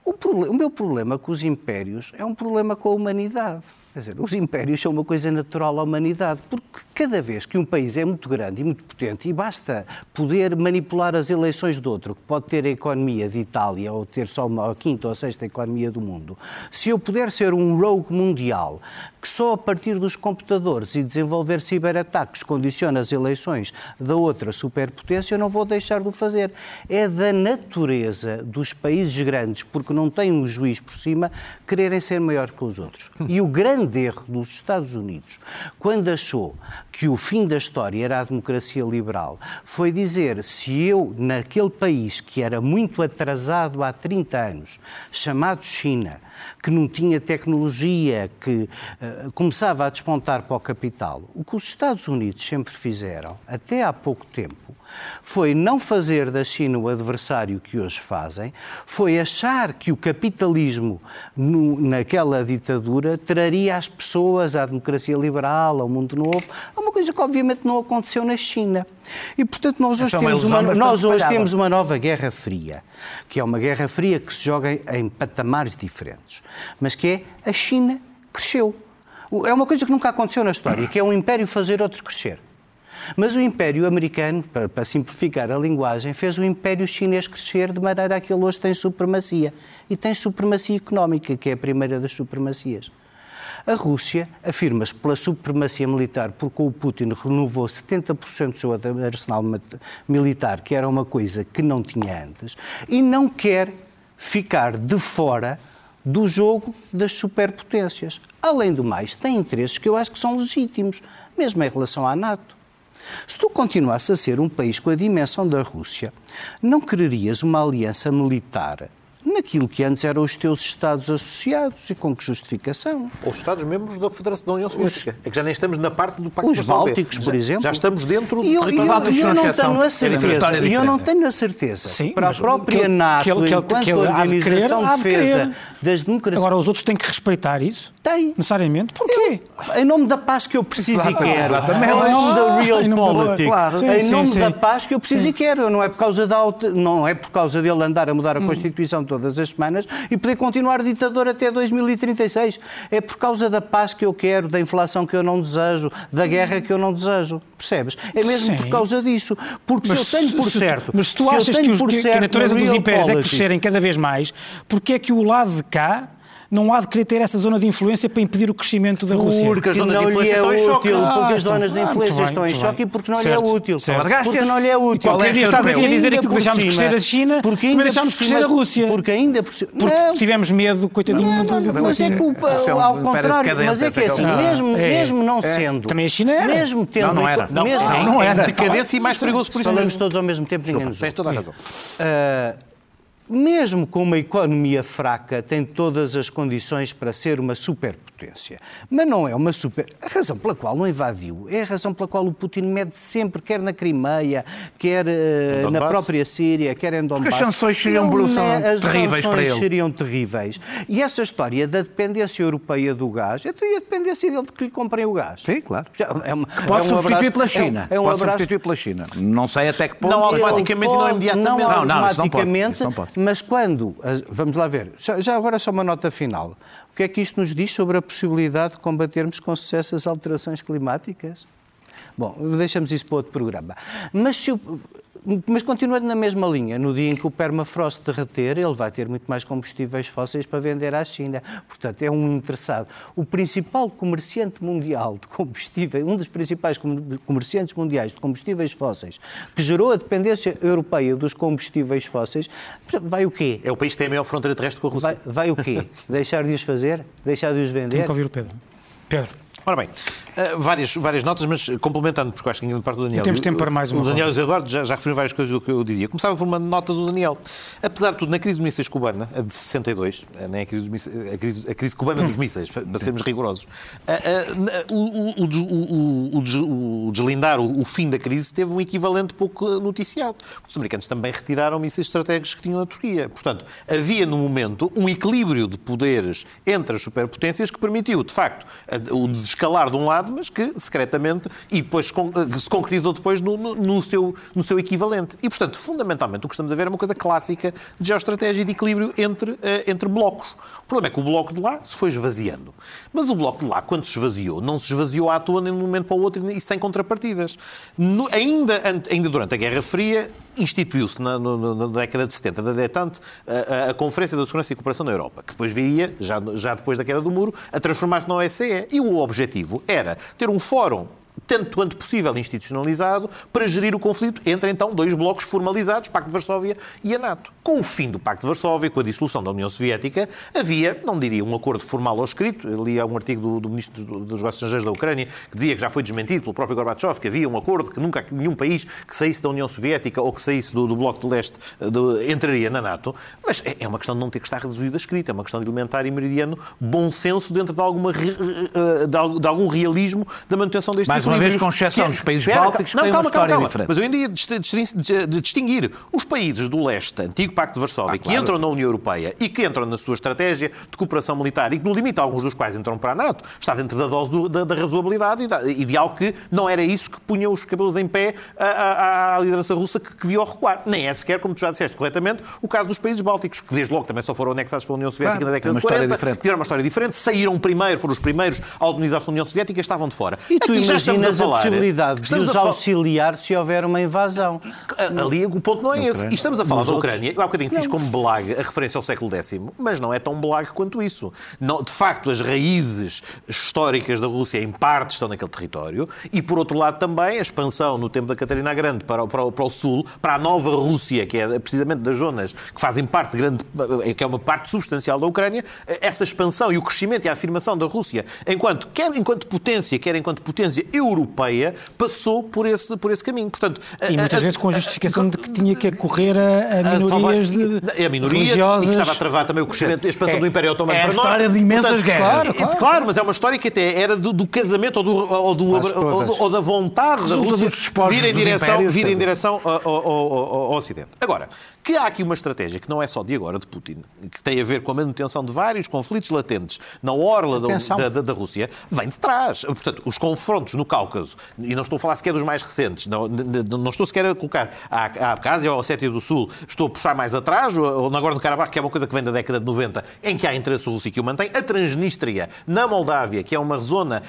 o, o, meu problema com os impérios é um problema com a humanidade. Quer dizer, os impérios são uma coisa natural à humanidade, porque cada vez que um país é muito grande e muito potente e basta poder manipular as eleições de outro, que pode ter a economia de Itália ou ter só uma, a quinta ou sexta economia do mundo, se eu puder ser um rogue mundial que só a partir dos computadores e desenvolver ciberataques condiciona as eleições da outra superpotência, eu não vou deixar de o fazer. É da natureza dos países grandes, porque não têm um juiz por cima, quererem ser maior que os outros. E o grande erro dos Estados Unidos, quando achou que o fim da história era a democracia liberal, foi dizer se eu, naquele país que era muito atrasado há 30 anos, chamado China, que não tinha tecnologia, que uh, começava a despontar para o capital, o que os Estados Unidos sempre fizeram, até há pouco tempo, foi não fazer da China o adversário que hoje fazem, foi achar que o capitalismo no, naquela ditadura traria às pessoas à democracia liberal, ao mundo novo, a uma coisa que obviamente não aconteceu na China. E portanto nós hoje, então, temos, uma, nós hoje temos uma nova Guerra Fria, que é uma Guerra Fria que se joga em patamares diferentes, mas que é a China cresceu. É uma coisa que nunca aconteceu na história, que é um império fazer outro crescer. Mas o Império Americano, para, para, simplificar a linguagem, fez o Império Chinês crescer de maneira a que ele hoje tem supremacia. E tem supremacia económica, que é a primeira das supremacias. A Rússia afirma-se pela supremacia militar, porque o Putin renovou 70% do seu arsenal militar, que era uma coisa que não tinha antes, e não quer ficar de fora do jogo das superpotências. Além do mais, tem interesses que eu acho que são legítimos, mesmo em relação à NATO. Se tu continuasses a ser um país com a dimensão da Rússia, não quererias uma aliança militar naquilo que antes eram os teus Estados associados e com que justificação? Ou os Estados-membros da Federação da União Soviética. É que já nem estamos na parte do Pacto Os. Bálticos, por Já- exemplo. Já estamos dentro do E eu, eu- não tenho a É certeza, é e eu não tenho a certeza, Sim, para a própria que NATO, que ele- que ele- enquanto que ele Organização de de Defesa das Democracias, Agora, os outros têm que respeitar isso? Tem. Necessariamente? Porquê? em nome da paz que eu preciso Exato, e quero, exatamente. em nome da Ah, real em nome da- politics, claro. Sim, em sim, nome sim. da paz que eu preciso e quero, não é por causa da não é por causa dele andar a mudar a Constituição todas as semanas e poder continuar ditador até 2036. É por causa da paz que eu quero, da inflação que eu não desejo, da guerra que eu não desejo. Percebes? É mesmo Sim. por causa disso. Porque Mas se eu tenho por se- certo. Mas se tu se achas que, os- que- que a natureza na dos impérios é crescerem cada vez mais, porque é que o lado de cá não há de querer ter essa zona de influência para impedir o crescimento da Rússia? Porque as zonas de não lhe influência é estão em choque. útil, Ah, porque as zonas de ah, influência estão em choque e porque não lhe é útil. Porque não lhe é útil. Qualquer dia estás aqui a dizer aquilo que deixámos crescer a China, porque também deixámos crescer a Rússia. Porque ainda por cima... Tivemos medo, coitadinho mas é Isso é ao contrário, mas é que é assim, esse é é mesmo, É. não sendo... Também a China era. Mesmo tendo... Não, não era. Não, era. decadência e mais perigoso por isso Falamos todos ao mesmo tempo, ninguém nos Tens toda a razão. Mesmo com uma economia fraca, tem todas as condições para ser uma superpotência. Mas não é uma super. A razão pela qual não invadiu é a razão pela qual o Putin mede sempre, quer na Crimeia, quer Em na própria Síria, quer em Donbass. as sanções seriam Não são me- as terríveis para sanções ele. seriam terríveis. E essa história da dependência europeia do gás, então e a dependência dele de que lhe comprem o gás? Sim, claro. É uma- Pode é um substituir abraço- pela é um- China. É um, Pode abraço substituir pela China. Não sei até que ponto. Não, automaticamente e não imediatamente. Não, Não, não, isso não pode, isso não pode. Mas quando, vamos lá ver, já agora só uma nota final. O que é que isto nos diz sobre a possibilidade de combatermos com sucesso as alterações climáticas? Bom, deixamos isso para outro programa. Mas se o- mas continuando na mesma linha, no dia em que o permafrost derreter, ele vai ter muito mais combustíveis fósseis para vender à China. Portanto, é um interessado. O principal comerciante mundial de combustível, um dos principais com- comerciantes mundiais de combustíveis fósseis, que gerou a dependência europeia dos combustíveis fósseis, vai o quê? É o país que tem a maior fronteira terrestre com a Rússia. Vai, vai o quê? Deixar de os fazer? Deixar de os Tenho vender? que ouvir o Pedro. Pedro. Ora bem, eh, várias, várias notas, mas complementando, porque acho que em grande parte do Daniel. Temos e tempo para mais uma O Daniel e o Eduardo já, já referiram várias coisas do que eu dizia. Começava por uma nota do Daniel. Apesar de tudo, na crise de mísseis cubana, a de 62, eh, nem a crise, mísseis- a crise, a crise cubana dos mísseis, para sermos rigorosos, o, o- o des- o- o- o des- o deslindar, o, o fim da crise, teve um equivalente pouco noticiado. Os americanos também retiraram mísseis estratégicos que tinham na Turquia. Portanto, havia no momento um equilíbrio de poderes entre as superpotências que permitiu, de facto, o desescalar de um lado, mas que secretamente e depois que se concretizou depois no, no- no seu, no seu equivalente. E, portanto, fundamentalmente, o que estamos a ver é uma coisa clássica de geoestratégia e de equilíbrio entre, eh, entre blocos. O problema é que o bloco de lá se foi esvaziando. Mas o bloco de lá, quando se esvaziou, não se esvaziou à toa nem de um momento para o outro e sem contrapartidas. No- ainda, ainda durante a Guerra Fria, instituiu-se na, no- na década de 70, da detente, a- a Conferência da Segurança e Cooperação na Europa, que depois viria, já, já depois da queda do muro, a transformar-se na OSCE. E o objetivo era ter um fórum tanto quanto possível institucionalizado, para gerir o conflito entre, então, dois blocos formalizados, Pacto de Varsóvia e a NATO. Com o fim do Pacto de Varsóvia, com a dissolução da União Soviética, havia, não diria um acordo formal ou escrito, eu li um artigo do, do Ministro dos Negócios Estrangeiros da Ucrânia, que dizia que já foi desmentido pelo próprio Gorbachev, que havia um acordo, que nunca nenhum país que saísse da União Soviética ou que saísse do, do Bloco de Leste do- entraria na NATO, mas é, é uma questão de não ter que estar reduzido a escrito, é uma questão de elementar e meridiano bom senso dentro de, alguma, de, algum realismo da manutenção deste Mais equilíbrio. vez, com exceção Que é- dos países Espera, bálticos, que não, têm uma calma, calma, história calma. diferente. Mas eu ainda ia distinguir os países do leste, antigo Pacto de Varsóvia, que entram na União Europeia e que entram na sua estratégia de cooperação militar e que, no limite, alguns dos quais entram para a NATO, está dentro da dose do- da, da razoabilidade e, da, e de algo que não era isso que punha os cabelos em pé à, à- à liderança russa que, que viu recuar. Nem é sequer, como tu já disseste corretamente, o caso dos países bálticos, que desde logo também só foram anexados pela União Soviética Claro, na década é de 40, história diferente. tiveram uma história diferente, saíram primeiro, foram os primeiros a autonomizar-se União Soviética e estavam de fora. E tu Aqui imaginas tens a, falar- possibilidade de estamos os a auxiliar se houver uma invasão. Ali o ponto não é esse. E estamos a falar Nos da outros? Ucrânia. Eu há bocadinho fiz como belag a referência ao século X, mas não é tão belag quanto isso. Não, de facto, as raízes históricas da Rússia, em parte, estão naquele território. E, por outro lado, também a expansão no tempo da Catarina Grande para, o- para, para o sul, para a nova Rússia, que é precisamente das zonas que fazem parte grande, que é uma parte substancial da Ucrânia, essa expansão e o crescimento e a afirmação da Rússia, enquanto, quer enquanto potência, quer enquanto potência europeia, passou por esse, por esse caminho. Portanto, E a- muitas a- vezes com a justificação de que tinha que acorrer a, a a salvar- minorias de e a minorias, religiosas. e que estava a travar também o crescimento a expansão É- do Império Otomano é a para história norte. de imensas guerras. Claro, claro. claro, mas é uma história que até era do, do casamento ou, do, ou, do- ou, ou da vontade da Rússia vir em direção, impérios, vir em direção ao, ao- ao- ao Ocidente. Agora, que há aqui uma estratégia que não é só de agora, de Putin, que tem a ver com a manutenção de vários conflitos latentes na orla da, da, da- Rússia, vem de trás. Portanto, os confrontos no Cáucaso, e não estou a falar sequer dos mais recentes, não, não estou sequer a colocar a, a Abkhazia ou a Ossétia do Sul, estou a puxar mais atrás, ou, ou na Nagorno-Karabakh, que é uma coisa que vem da década de 90, em que há interesse russo e que o mantém, a Transnistria, na Moldávia, que é uma zona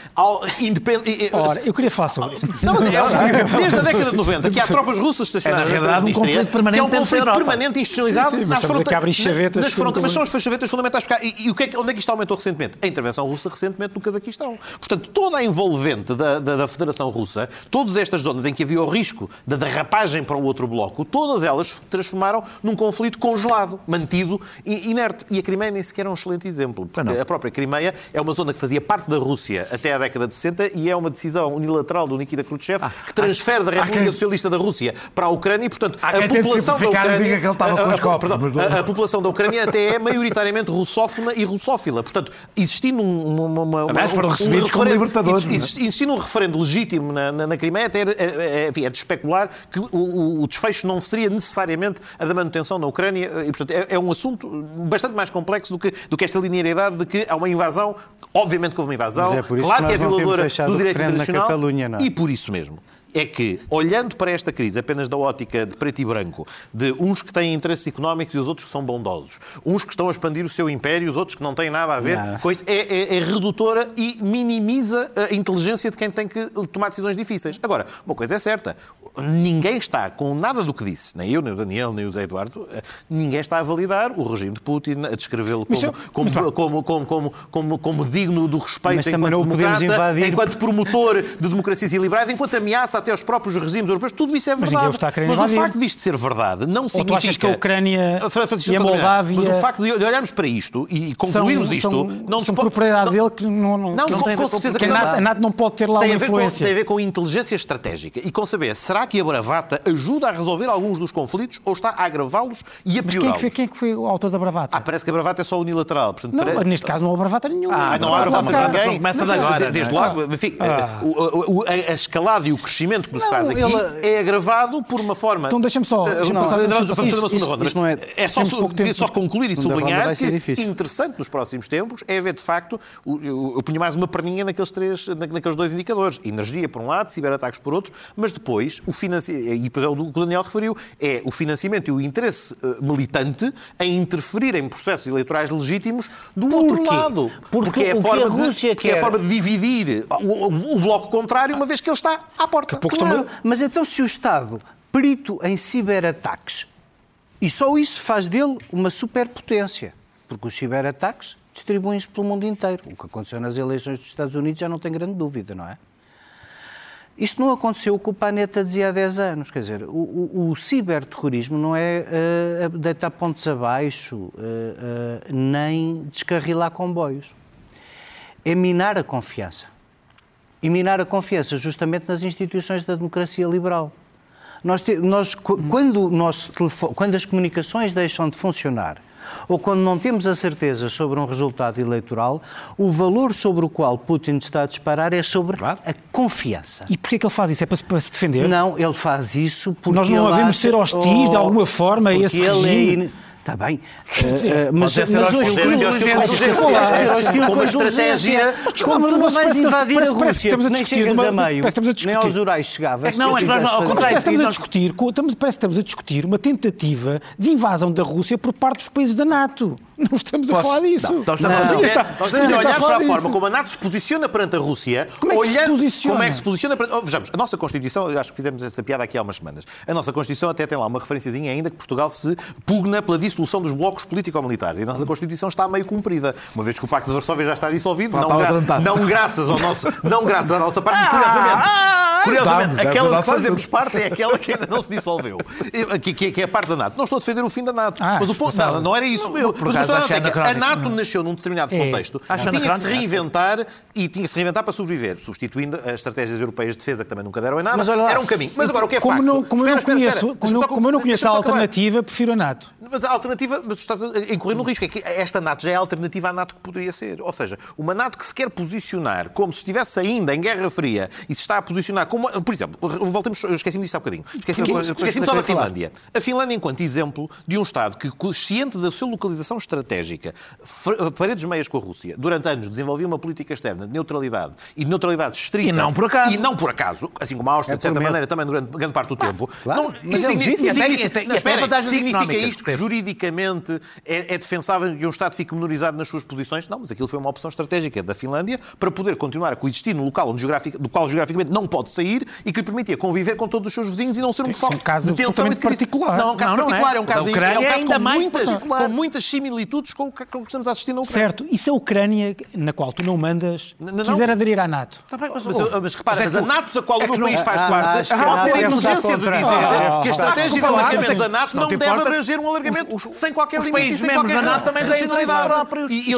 independente... Ora, eu queria falar sobre isso. Não, mas é, desde a década de 90 que há tropas russas estacionadas É, na realidade, um conflito permanente é um conflito. Permanente institucionalizado Sim, sim, mas nas estamos aqui fronte- a abrir chavetas nas fronteiras. Mas são as chavetas fundamentais. E, e o que é que- onde é que isto aumentou recentemente? A intervenção russa recentemente no Cazaquistão. Portanto, toda a envolvente da, da, da Federação Russa, todas estas zonas em que havia o risco da derrapagem para o outro bloco, todas elas se transformaram num conflito congelado, mantido e inerte. E a Crimeia nem sequer é um excelente exemplo. Pois Porque a própria Crimeia é uma zona que fazia parte da Rússia até a década de 60 e é uma decisão unilateral do Nikita Khrushchev que transfere da República Socialista da Rússia para a Ucrânia e, portanto, a população da Ucrânia... diga que ele estava com os copos, perdão, mas- a, a população da Ucrânia até é maioritariamente russófona e russófila. Portanto, existindo um, uma, uma, uma- Aliás, foram um recebidos como referendo- libertadores, não é? exist- Existindo um referendo legítimo na, na, na Crimeia, até é, é, enfim, é de especular que o, o- desfecho não seria necessariamente a da manutenção na Ucrânia. E, portanto, é, é um assunto bastante mais complexo do que, do que esta linearidade de que há uma invasão. Obviamente que houve uma invasão. É por isso claro que é violadora do direito internacional. É? E por isso mesmo é que, olhando para esta crise apenas da ótica de preto e branco, de uns que têm interesses económicos e os outros que são bondosos, uns que estão a expandir o seu império e os outros que não têm nada a ver Nada. com isto, é, é- é redutora e minimiza a inteligência de quem tem que tomar decisões difíceis. Agora, uma coisa é certa, ninguém está com nada do que disse, nem eu, nem o Daniel, nem o Zé Eduardo, eh, ninguém está a validar o regime de Putin, a descrevê-lo como, como, como, como, como, como, como digno do respeito enquanto democrata, invadir. enquanto promotor de democracias liberais, enquanto ameaça até aos próprios regimes europeus. Tudo isso é Mas verdade. querer Mas o facto disto ser verdade não Ou significa... tu achas que a Ucrânia Ah, Francisco, e a. Moldávia Mas o facto de olharmos para isto e concluirmos são, isto... são, não são pode- propriedade dele que não, não, Não, que com- tem a ver com certeza que não. NATO, a NATO não pode ter lá tem uma a, ver com, influência. tem a ver com inteligência estratégica e com saber, será que a bravata ajuda a resolver alguns dos conflitos ou está a agravá-los e a Mas quem é, que piorá-los? foi, quem é que foi o autor da bravata? Ah, parece que a bravata é só unilateral. Portanto, não, pare- neste caso não há bravata nenhuma. Ah, Ah, não há bravata de ninguém. Começa de Não, agora, de- Desde não é? logo, enfim, o- o- a, a escalada e o crescimento que nos Não, traz aqui ele- é agravado por uma forma. Então deixa-me só- Eh, não, passar- uma isso- segunda ronda. isso não é- É só, tempo. só concluir e sublinhar que difícil. interessante nos próximos tempos é ver de facto, o- eu, eu punho mais uma perninha naqueles três, na- naqueles dois indicadores. Energia por um lado, ciberataques por outro, mas depois o financiamento, e depois é o que o Daniel referiu, é o financiamento e o interesse eh, militante em interferir em processos eleitorais legítimos do outro Porquê? lado. Porque é a que forma a de- porque é a quer- forma de dividir o, o- o bloco contrário, uma vez que ele está à porta. Claro, mas então se o Estado, perito em ciberataques, e só isso faz dele uma superpotência, porque os ciberataques distribuem-se pelo mundo inteiro. O que aconteceu nas eleições dos Estados Unidos já não tem grande dúvida, não é? Isto não aconteceu o que o Panetta dizia há 10 anos. Quer dizer, o, o- o ciberterrorismo não é eh, deitar pontos abaixo, eh, eh, nem descarrilar comboios. É minar a confiança. E minar a confiança justamente nas instituições da democracia liberal. Nós, te- nós, qu- quando, quando as comunicações deixam de funcionar, ou quando não temos a certeza sobre um resultado eleitoral, o valor sobre o qual Putin está a disparar é sobre Claro. a confiança. E porquê que ele faz isso? É para se, para se defender? Não, ele faz isso porque Nós não acha- ser hostis de alguma forma a esse ele regime. É in... Está bem. dizer, Eh, eh, mas, mas hostil, hoje com estratégia- Como tu não vais invadir a Rússia, estamos a nem discutir chegas a meio, nem aos Urais chegavas. Não, é que nós ao contrário, estamos a discutir, parece que estamos a discutir uma tentativa de invasão da Rússia por parte dos países da NATO. Não estamos a falar disso. Não, nós estamos Não. a Está- Nós está a olhar para a disso. forma como a NATO se posiciona perante a Rússia, Como é que se olhando posiciona? como é que se posiciona perante... Oh, vejamos, a nossa Constituição, eu acho que fizemos esta piada aqui há umas semanas, a nossa Constituição até tem lá uma referenciazinha ainda que Portugal se pugna pela dissolução dos blocos político-militares. E a nossa Constituição está meio cumprida, uma vez que o Pacto de Varsóvia já está dissolvido, não, gra- não graças ao nosso, não graças à nossa parte, mas curiosamente, curiosamente Estamos, é aquela de que fazemos parte é aquela que ainda não se dissolveu, que, que- que é a parte da NATO. Não estou a defender o fim da NATO, Ah, mas o ponto, não, não era isso. Não, eu, por Mas o que acaso, estou a dizer achei é que a. NATO nasceu num determinado É. contexto e tinha que se reinventar e tinha que se reinventar para sobreviver, substituindo as estratégias europeias de defesa que também nunca deram em nada. Mas olha lá. era um caminho. Mas agora o que é Como, facto? não, como, eu, não Espera, espera, conheço, espera. como, como eu não conheço a alternativa, prefiro a NATO. Mas a alternativa, mas tu estás a incorrer no risco, é que esta NATO já é a alternativa à NATO que poderia ser. Ou seja, uma NATO que se quer posicionar como se estivesse ainda em Guerra Fria e se está a posicionar como. Por exemplo, voltemos, esqueci-me disso há bocadinho. Esqueci-me esqueci-me só da. Finlândia. A Finlândia, enquanto exemplo de um Estado que, consciente da sua localização estratégica, fr- paredes meias com a Rússia, durante anos desenvolvia uma política externa de neutralidade e de neutralidade estrita. E não por acaso. E não por acaso, assim como a Áustria, de certa maneira, também durante grande parte do tempo. claro. Não, Mas é legítimo. E até- significa- isto que juridicamente é, é defensável que um Estado fique menorizado nas suas posições? Não, mas aquilo foi uma opção estratégica da Finlândia para poder continuar a coexistir no local onde geografic- do qual geograficamente não pode sair e que lhe permitia conviver com todos os seus vizinhos e não ser um Isso é um foco caso de tensão e de crise. particular. Não, é um caso Não, não é. particular, é um Da caso, é um é caso ainda com, mais muitas, particular. com muitas similitudes com o que com o que estamos a assistir na Ucrânia. Certo, e se a Ucrânia, na qual tu não mandas, Não, não. quiser aderir à NATO? Tá bem, Mas, ouve, mas repara, é mas a NATO da qual é o meu país faz Ah, parte pode a ter a inteligência de dizer Ah, que a ah, estratégia de alargamento mas da é- NATO não deve abranger um alargamento sem qualquer limite e sem qualquer da NATO também têm próprios. E-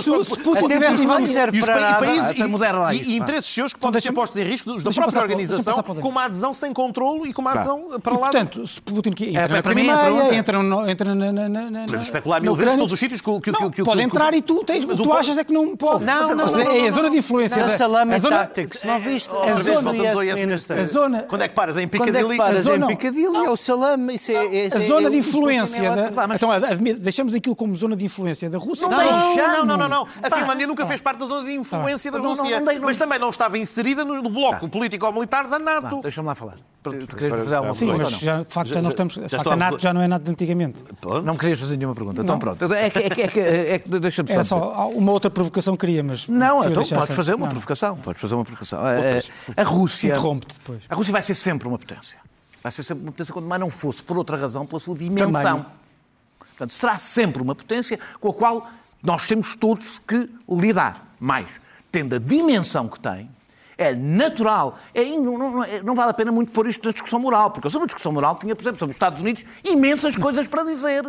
e interesses seus que podem ser postos em risco da própria organização com uma adesão sem controle e com uma adesão para lá. portanto, se Putin que entra É, na para mim é a Crimeia, entra, na, Podemos especular mil vezes todos os sítios que que Não, que pode entrar e tu, tens, Mas tu o- achas é que não pode. Não, não, é, não, é a zona de influência. da- salame a zona, tático. não viste? Outra a zona a zona, Quando é que paras em Quando é Piccadilly? que paras em Piccadilly? É o salame. Isso é, a é- zona é- de influência da. mas- Então, deixamos aquilo como zona de influência da Rússia. Não, não, não, não, não. A. Finlândia nunca fez parte da zona de influência da Rússia, mas também não estava inserida no bloco político ou militar da NATO. Deixa-me lá falar. Tu querias fazer alguma Sim, pergunta mas não? já, de facto já, não estamos. já facto, NATO já não é nada de antigamente. Não me querias fazer nenhuma pergunta. Então Não. pronto. É que, é que, é que, é que deixa-me só Era só uma outra provocação que queria, mas. Não, então podes assim. fazer uma Não. provocação. Podes fazer uma provocação. A, a Rússia. Interrompe-te depois. A Rússia vai ser sempre uma potência. Vai ser sempre uma potência quando mais não fosse, por outra razão, pela sua dimensão. Tamanho. Portanto, será sempre uma potência com a qual nós temos todos que lidar. Mais, tendo a dimensão que tem, é natural. É, não, não- não vale a pena muito pôr isto na discussão moral, porque sobre a discussão moral tinha, por exemplo, sobre os Estados Unidos, imensas coisas para dizer.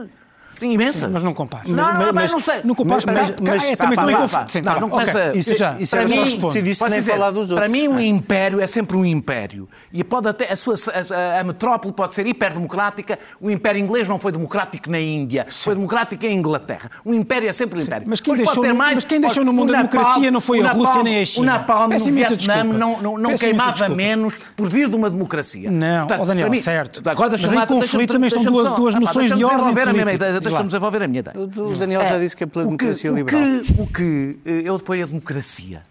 Tinha imensas. Mas não compares. Não, não, Mas- mas, não sei. Não compares, Mas- mas, mas- mas- é, também Pá, também pá, conf- pá. Sim, Não, tá começa- Isso já, isso Para mim- só responde. decidisse Posso nem dizer, falar dos outros. Para mim, um império é sempre um império. E pode até, a, sua, a, a metrópole pode ser hiperdemocrática. O império inglês não foi democrático na Índia, foi democrático em Inglaterra. O império é sempre um império. mas quem deixou mais- mas quem deixou no mundo a democracia não foi a Rússia nem a China. O Napalm no Peço imensa Vietnã não, não, não imensa queimava menos por vir de uma democracia. Não, ó Daniel, certo. Agora Mas em conflito também estão duas- noções de ordem política. Lá. Deixa-me desenvolver a minha ideia. O Daniel já disse que é pela o democracia o liberal. Que, o que eh, eu apoio a democracia.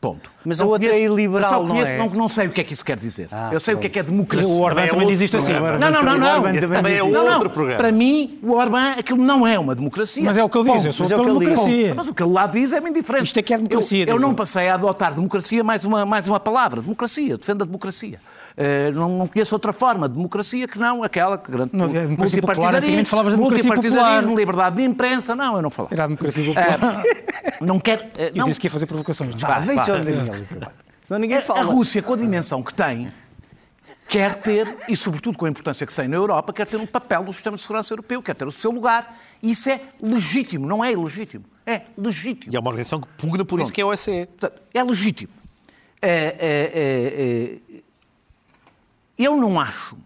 Ponto. Mas Não a outra é conheço- iliberal, eu só não conheço, é? Não, não sei o que é que isso quer dizer. Ah, eu sei o que é que é democracia. O Orbán Também é diz isto assim. Não, não, não, não. Esse também é outro programa. Para mim, o Orbán, aquilo não é uma democracia. Mas é o que ele diz, eu sou Mas é o pela que diz. democracia. Mas o que ele lá diz é bem diferente. Isto é que é democracia, Eu, eu não passei a adotar democracia mais uma, mais uma palavra. Democracia, defendo a democracia. Eh, não, não conheço outra forma de democracia que não aquela que grande Não havia democracia popular, antigamente falavas de democracia multipartidarismo, popular. liberdade de imprensa. Não, eu não falei. Era a democracia popular. Não quero. eh, Eu não, disse que ia fazer provocações. Vá, deixa o Daniel. Senão ninguém a, a fala. Rússia, com a dimensão que tem, quer ter, e sobretudo com a importância que tem na Europa, quer ter um papel no sistema de segurança europeu, quer ter o seu lugar. Isso é legítimo, não é ilegítimo. É legítimo. E é uma organização que pugna por isso que é o OSCE. Portanto, é legítimo. É, é, é, é, eu não acho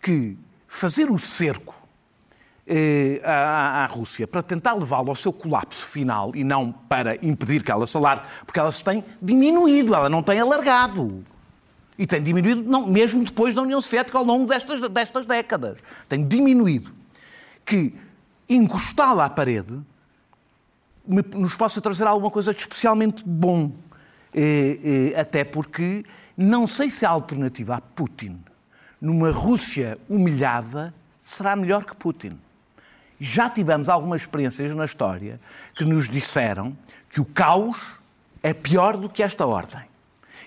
que fazer o cerco eh, à, à Rússia para tentar levá-la ao seu colapso final e não para impedir que ela se alargue, porque ela se tem diminuído, ela não tem alargado. E tem diminuído, não, mesmo depois da União Soviética, ao longo destas, destas décadas. Tem diminuído. Que encostá-la à parede me- nos possa trazer alguma coisa de especialmente bom. Eh, eh, até porque não sei se a alternativa a Putin numa Rússia humilhada será melhor que Putin. Já tivemos algumas experiências na história que nos disseram que o caos é pior do que esta ordem.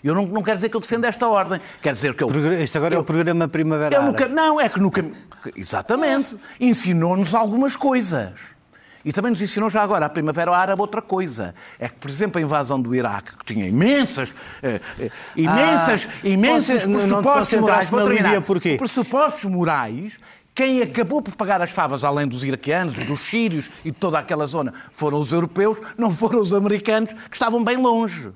Eu não, não quero dizer que eu defendo esta ordem, quer dizer que eu. Este agora é o programa Primavera Eu nunca, não, é que no caminho. Exatamente. Ensinou-nos algumas coisas. E também nos ensinou já agora, a Primavera Árabe, outra coisa. É que, por exemplo, a invasão do Iraque, que tinha imensas, eh, eh, imensas, Ah, imensas te pressupostos morais. Vou terminar. Líbia porquê? Pressupostos morais. Quem acabou por pagar as favas, além dos iraquianos, dos sírios e de toda aquela zona, foram os europeus, não foram os americanos, que estavam bem longe.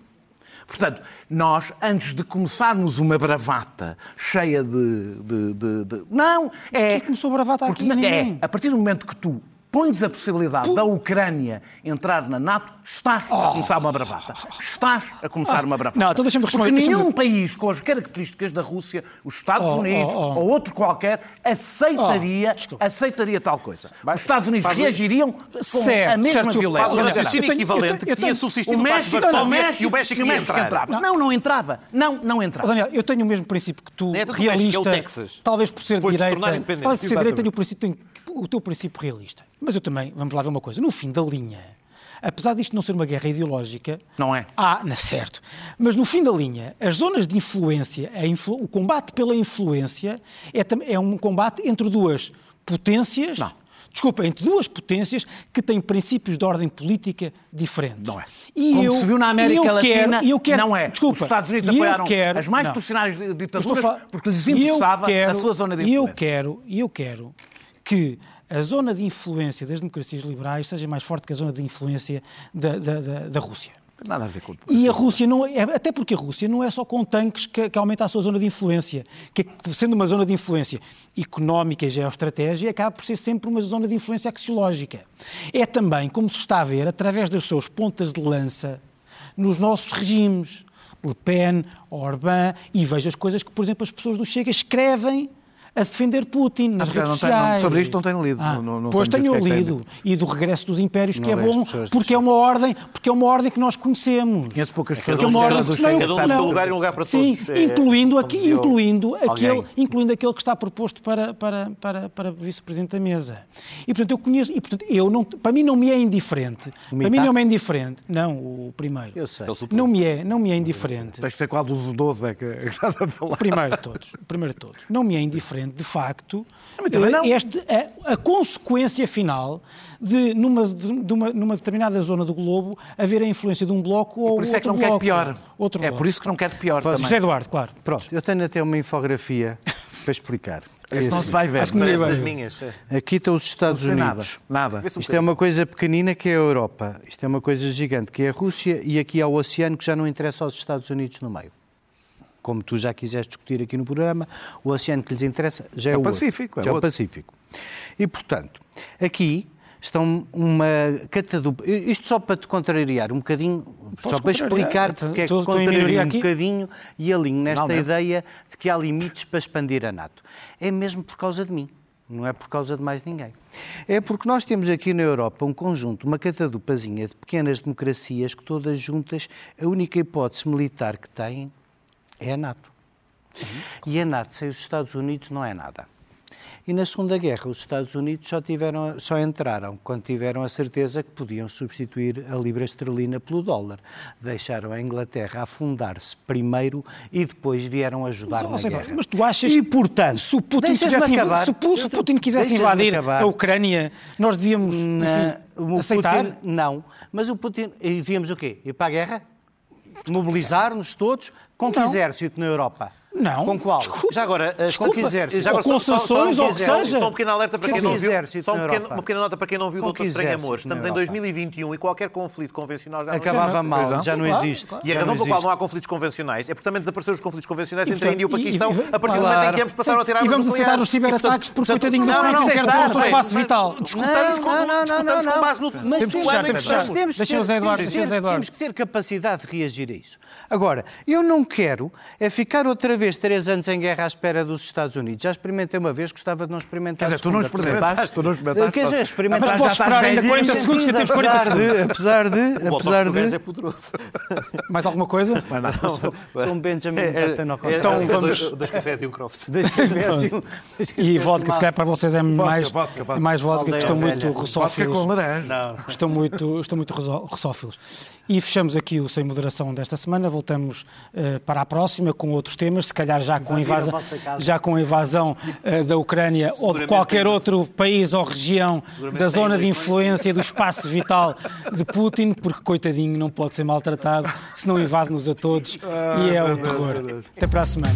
Portanto, nós, antes de começarmos uma bravata cheia de. de- de- de- Não! É, que começou a bravata porque aqui? Ninguém. É, a partir do momento que tu pões a possibilidade da Ucrânia entrar na NATO, estás a começar uma bravata. Estás a começar uma bravata. Oh. Não, então deixa-me responder, Porque nenhum país com as características da Rússia, os Estados Oh, Unidos oh, oh. ou outro qualquer, aceitaria, Oh, aceitaria tal coisa. Os Estados Unidos faz reagiriam com Certo, a mesma certo, violência. Faz raciocínio equivalente que tinha subsistido O México, o México, e o México entrava. Não, não entrava. Não, não entrava. Oh, Daniel, eu tenho o mesmo princípio que tu, é realista, é Texas. talvez por ser Depois de se direita, tornar independente. talvez por ser direita tenho o, princípio, o teu princípio realista. Mas eu também, vamos lá ver uma coisa, no fim da linha, apesar disto não ser uma guerra ideológica... Não é. Ah, não, certo. Mas no fim da linha, as zonas de influência, influ- o combate pela influência é, é um combate entre duas potências... Não. Desculpa, entre duas potências que têm princípios de ordem política diferentes. Não é. E Como eu, se viu na América eu Latina, quero, eu quero, não é. Desculpa, Os Estados Unidos apoiaram quero- as mais não. Eu estou ditaduras falar- porque lhes interessava quero- a sua zona de E eu influência. quero, e eu quero que a zona de influência das democracias liberais seja mais forte que a zona de influência da, da, da, da Rússia. Nada a ver com E a Rússia não é, até porque a Rússia não é só com tanques que, que aumenta a sua zona de influência, que sendo uma zona de influência económica e geoestratégia, acaba por ser sempre uma zona de influência axiológica. É também, como se está a ver, através das suas pontas de lança nos nossos regimes, por Pen, Orbán, e vejo as coisas que, por exemplo, as pessoas do Chega escrevem a defender Putin nas redes não não- sociais. sobre isto não tenho lido, Ah, não- não- não pois tenho que é que lido. E do regresso dos impérios, que Não é bom, pessoas porque é uma ordem, porque é uma ordem que nós conhecemos. Conheço poucas pessoas Porque é uma que ordem que não, Cada um não. lugar e um lugar para Sim, todos. É, incluindo, aqui, incluindo, aquele, incluindo aquele que está proposto para, para, para, para vice-presidente da mesa. E portanto eu conheço, e portanto eu não, para mim não me é indiferente. Para mim não me é indiferente. Não, o primeiro. Eu sei. É. Não me é, não me é indiferente. Tens de ser qual dos 12 é que é que estás a falar. O primeiro de todos. O primeiro de todos. Não me é indiferente, de facto, não. eh, este, a, a consequência final de numa, de uma, numa determinada zona do globo, haver a influência de um bloco ou Por isso é que outro não quer bloco. pior. Outro É bloco. por isso que não quer pior também. José Eduardo, claro. Pronto, eu tenho até uma infografia para explicar. Isso não se vai ver. Acho que Parece das minhas. Aqui estão os Estados nada. Unidos. Nada. Um Isto é uma coisa pequenina que é a Europa. Isto é uma coisa gigante que é a Rússia e aqui há o oceano que já não interessa aos Estados Unidos no meio. Como tu já quiseste discutir aqui no programa, o oceano que lhes interessa já é, É o o outro. Pacífico, é já é o. Pacífico. E, portanto, aqui estão uma catadupa. Isto só para te contrariar um bocadinho, só para contrariar. explicar Estou- porque é que minoria contrario um bocadinho e alinho nesta Não, não. ideia de que há limites para expandir a NATO. É mesmo por causa de mim. Não é por causa de mais ninguém. É porque nós temos aqui na Europa um conjunto, uma catadupazinha de pequenas democracias que todas juntas, a única hipótese militar que têm é a NATO. E a NATO sem os Estados Unidos não é nada. E na Segunda Guerra, os Estados Unidos só, tiveram, só entraram quando tiveram a certeza que podiam substituir a libra esterlina pelo dólar. Deixaram a Inglaterra afundar-se primeiro e depois vieram ajudar Mas, na guerra. Mas tu achas E, portanto, se o Putin, quisesse, acabar. se o Putin quisesse invadir acabar. a Ucrânia, nós devíamos enfim, Na- o aceitar? Putin, não. Mas o Putin. E devíamos o quê? Ir para a guerra? Mobilizar-nos todos? Com que exército na Europa? Não. Com qual? Desculpa. Já agora, as- Com que exército? Já agora, Ou com só- só- só um ou que pequeno- seja. Só um pequeno alerta para quem que não viu. Só um pequeno- uma pequena nota para quem não viu o Doutor que Estranho Amor. Estamos em Europa? 2021 e qualquer conflito convencional já não Acabava existe. mal, Pois já não Claro, existe. claro. E a razão não pela qual não há conflitos convencionais é porque também desapareceram os conflitos convencionais entre a Índia e o Paquistão e- e- a partir do momento em que ambos passaram a tirar E vamos aceitar os ciberataques porque portanto, coitadinho do não, não, não, quer ter o bem, espaço vital. Discutamos Não, com, não, não, não, não. base no, temos que fechar, temos que fechar. Que ter- o Zé Eduardo, o que Zé Eduardo. Temos que ter capacidade de reagir a isso. Agora, eu não quero é ficar outra vez vez três anos em guerra à espera dos Estados Unidos. Já experimentei uma vez, gostava de não experimentar Quer dizer, tu não experimentaste, tu não experimentaste. Quer dizer, experimentar. Mas podes esperar ainda 40 segundos, já temos 40 apesar segundos. de, apesar de, apesar é de, poderoso. Mais alguma coisa? sou um Benjamin É, Então é, é vamos- dois, dois cafés e um croft. Eu ver assim um- E vodka, se calhar para vocês é mais, vodka, vodka. é mais vodka, que estão muito Vodka russófilos. com laranja. Estão muito, estão muito russo- russófilos. E fechamos aqui o Sem Moderação desta semana. Voltamos eh, para a próxima com outros temas, se calhar já com a Invadir a invasão, vossa casa. já com a invasão eh, da Ucrânia ou de qualquer outro país ou região da zona de influência do espaço vital de Putin, porque coitadinho não pode ser maltratado, senão invade-nos a todos e é o terror. Até para a semana.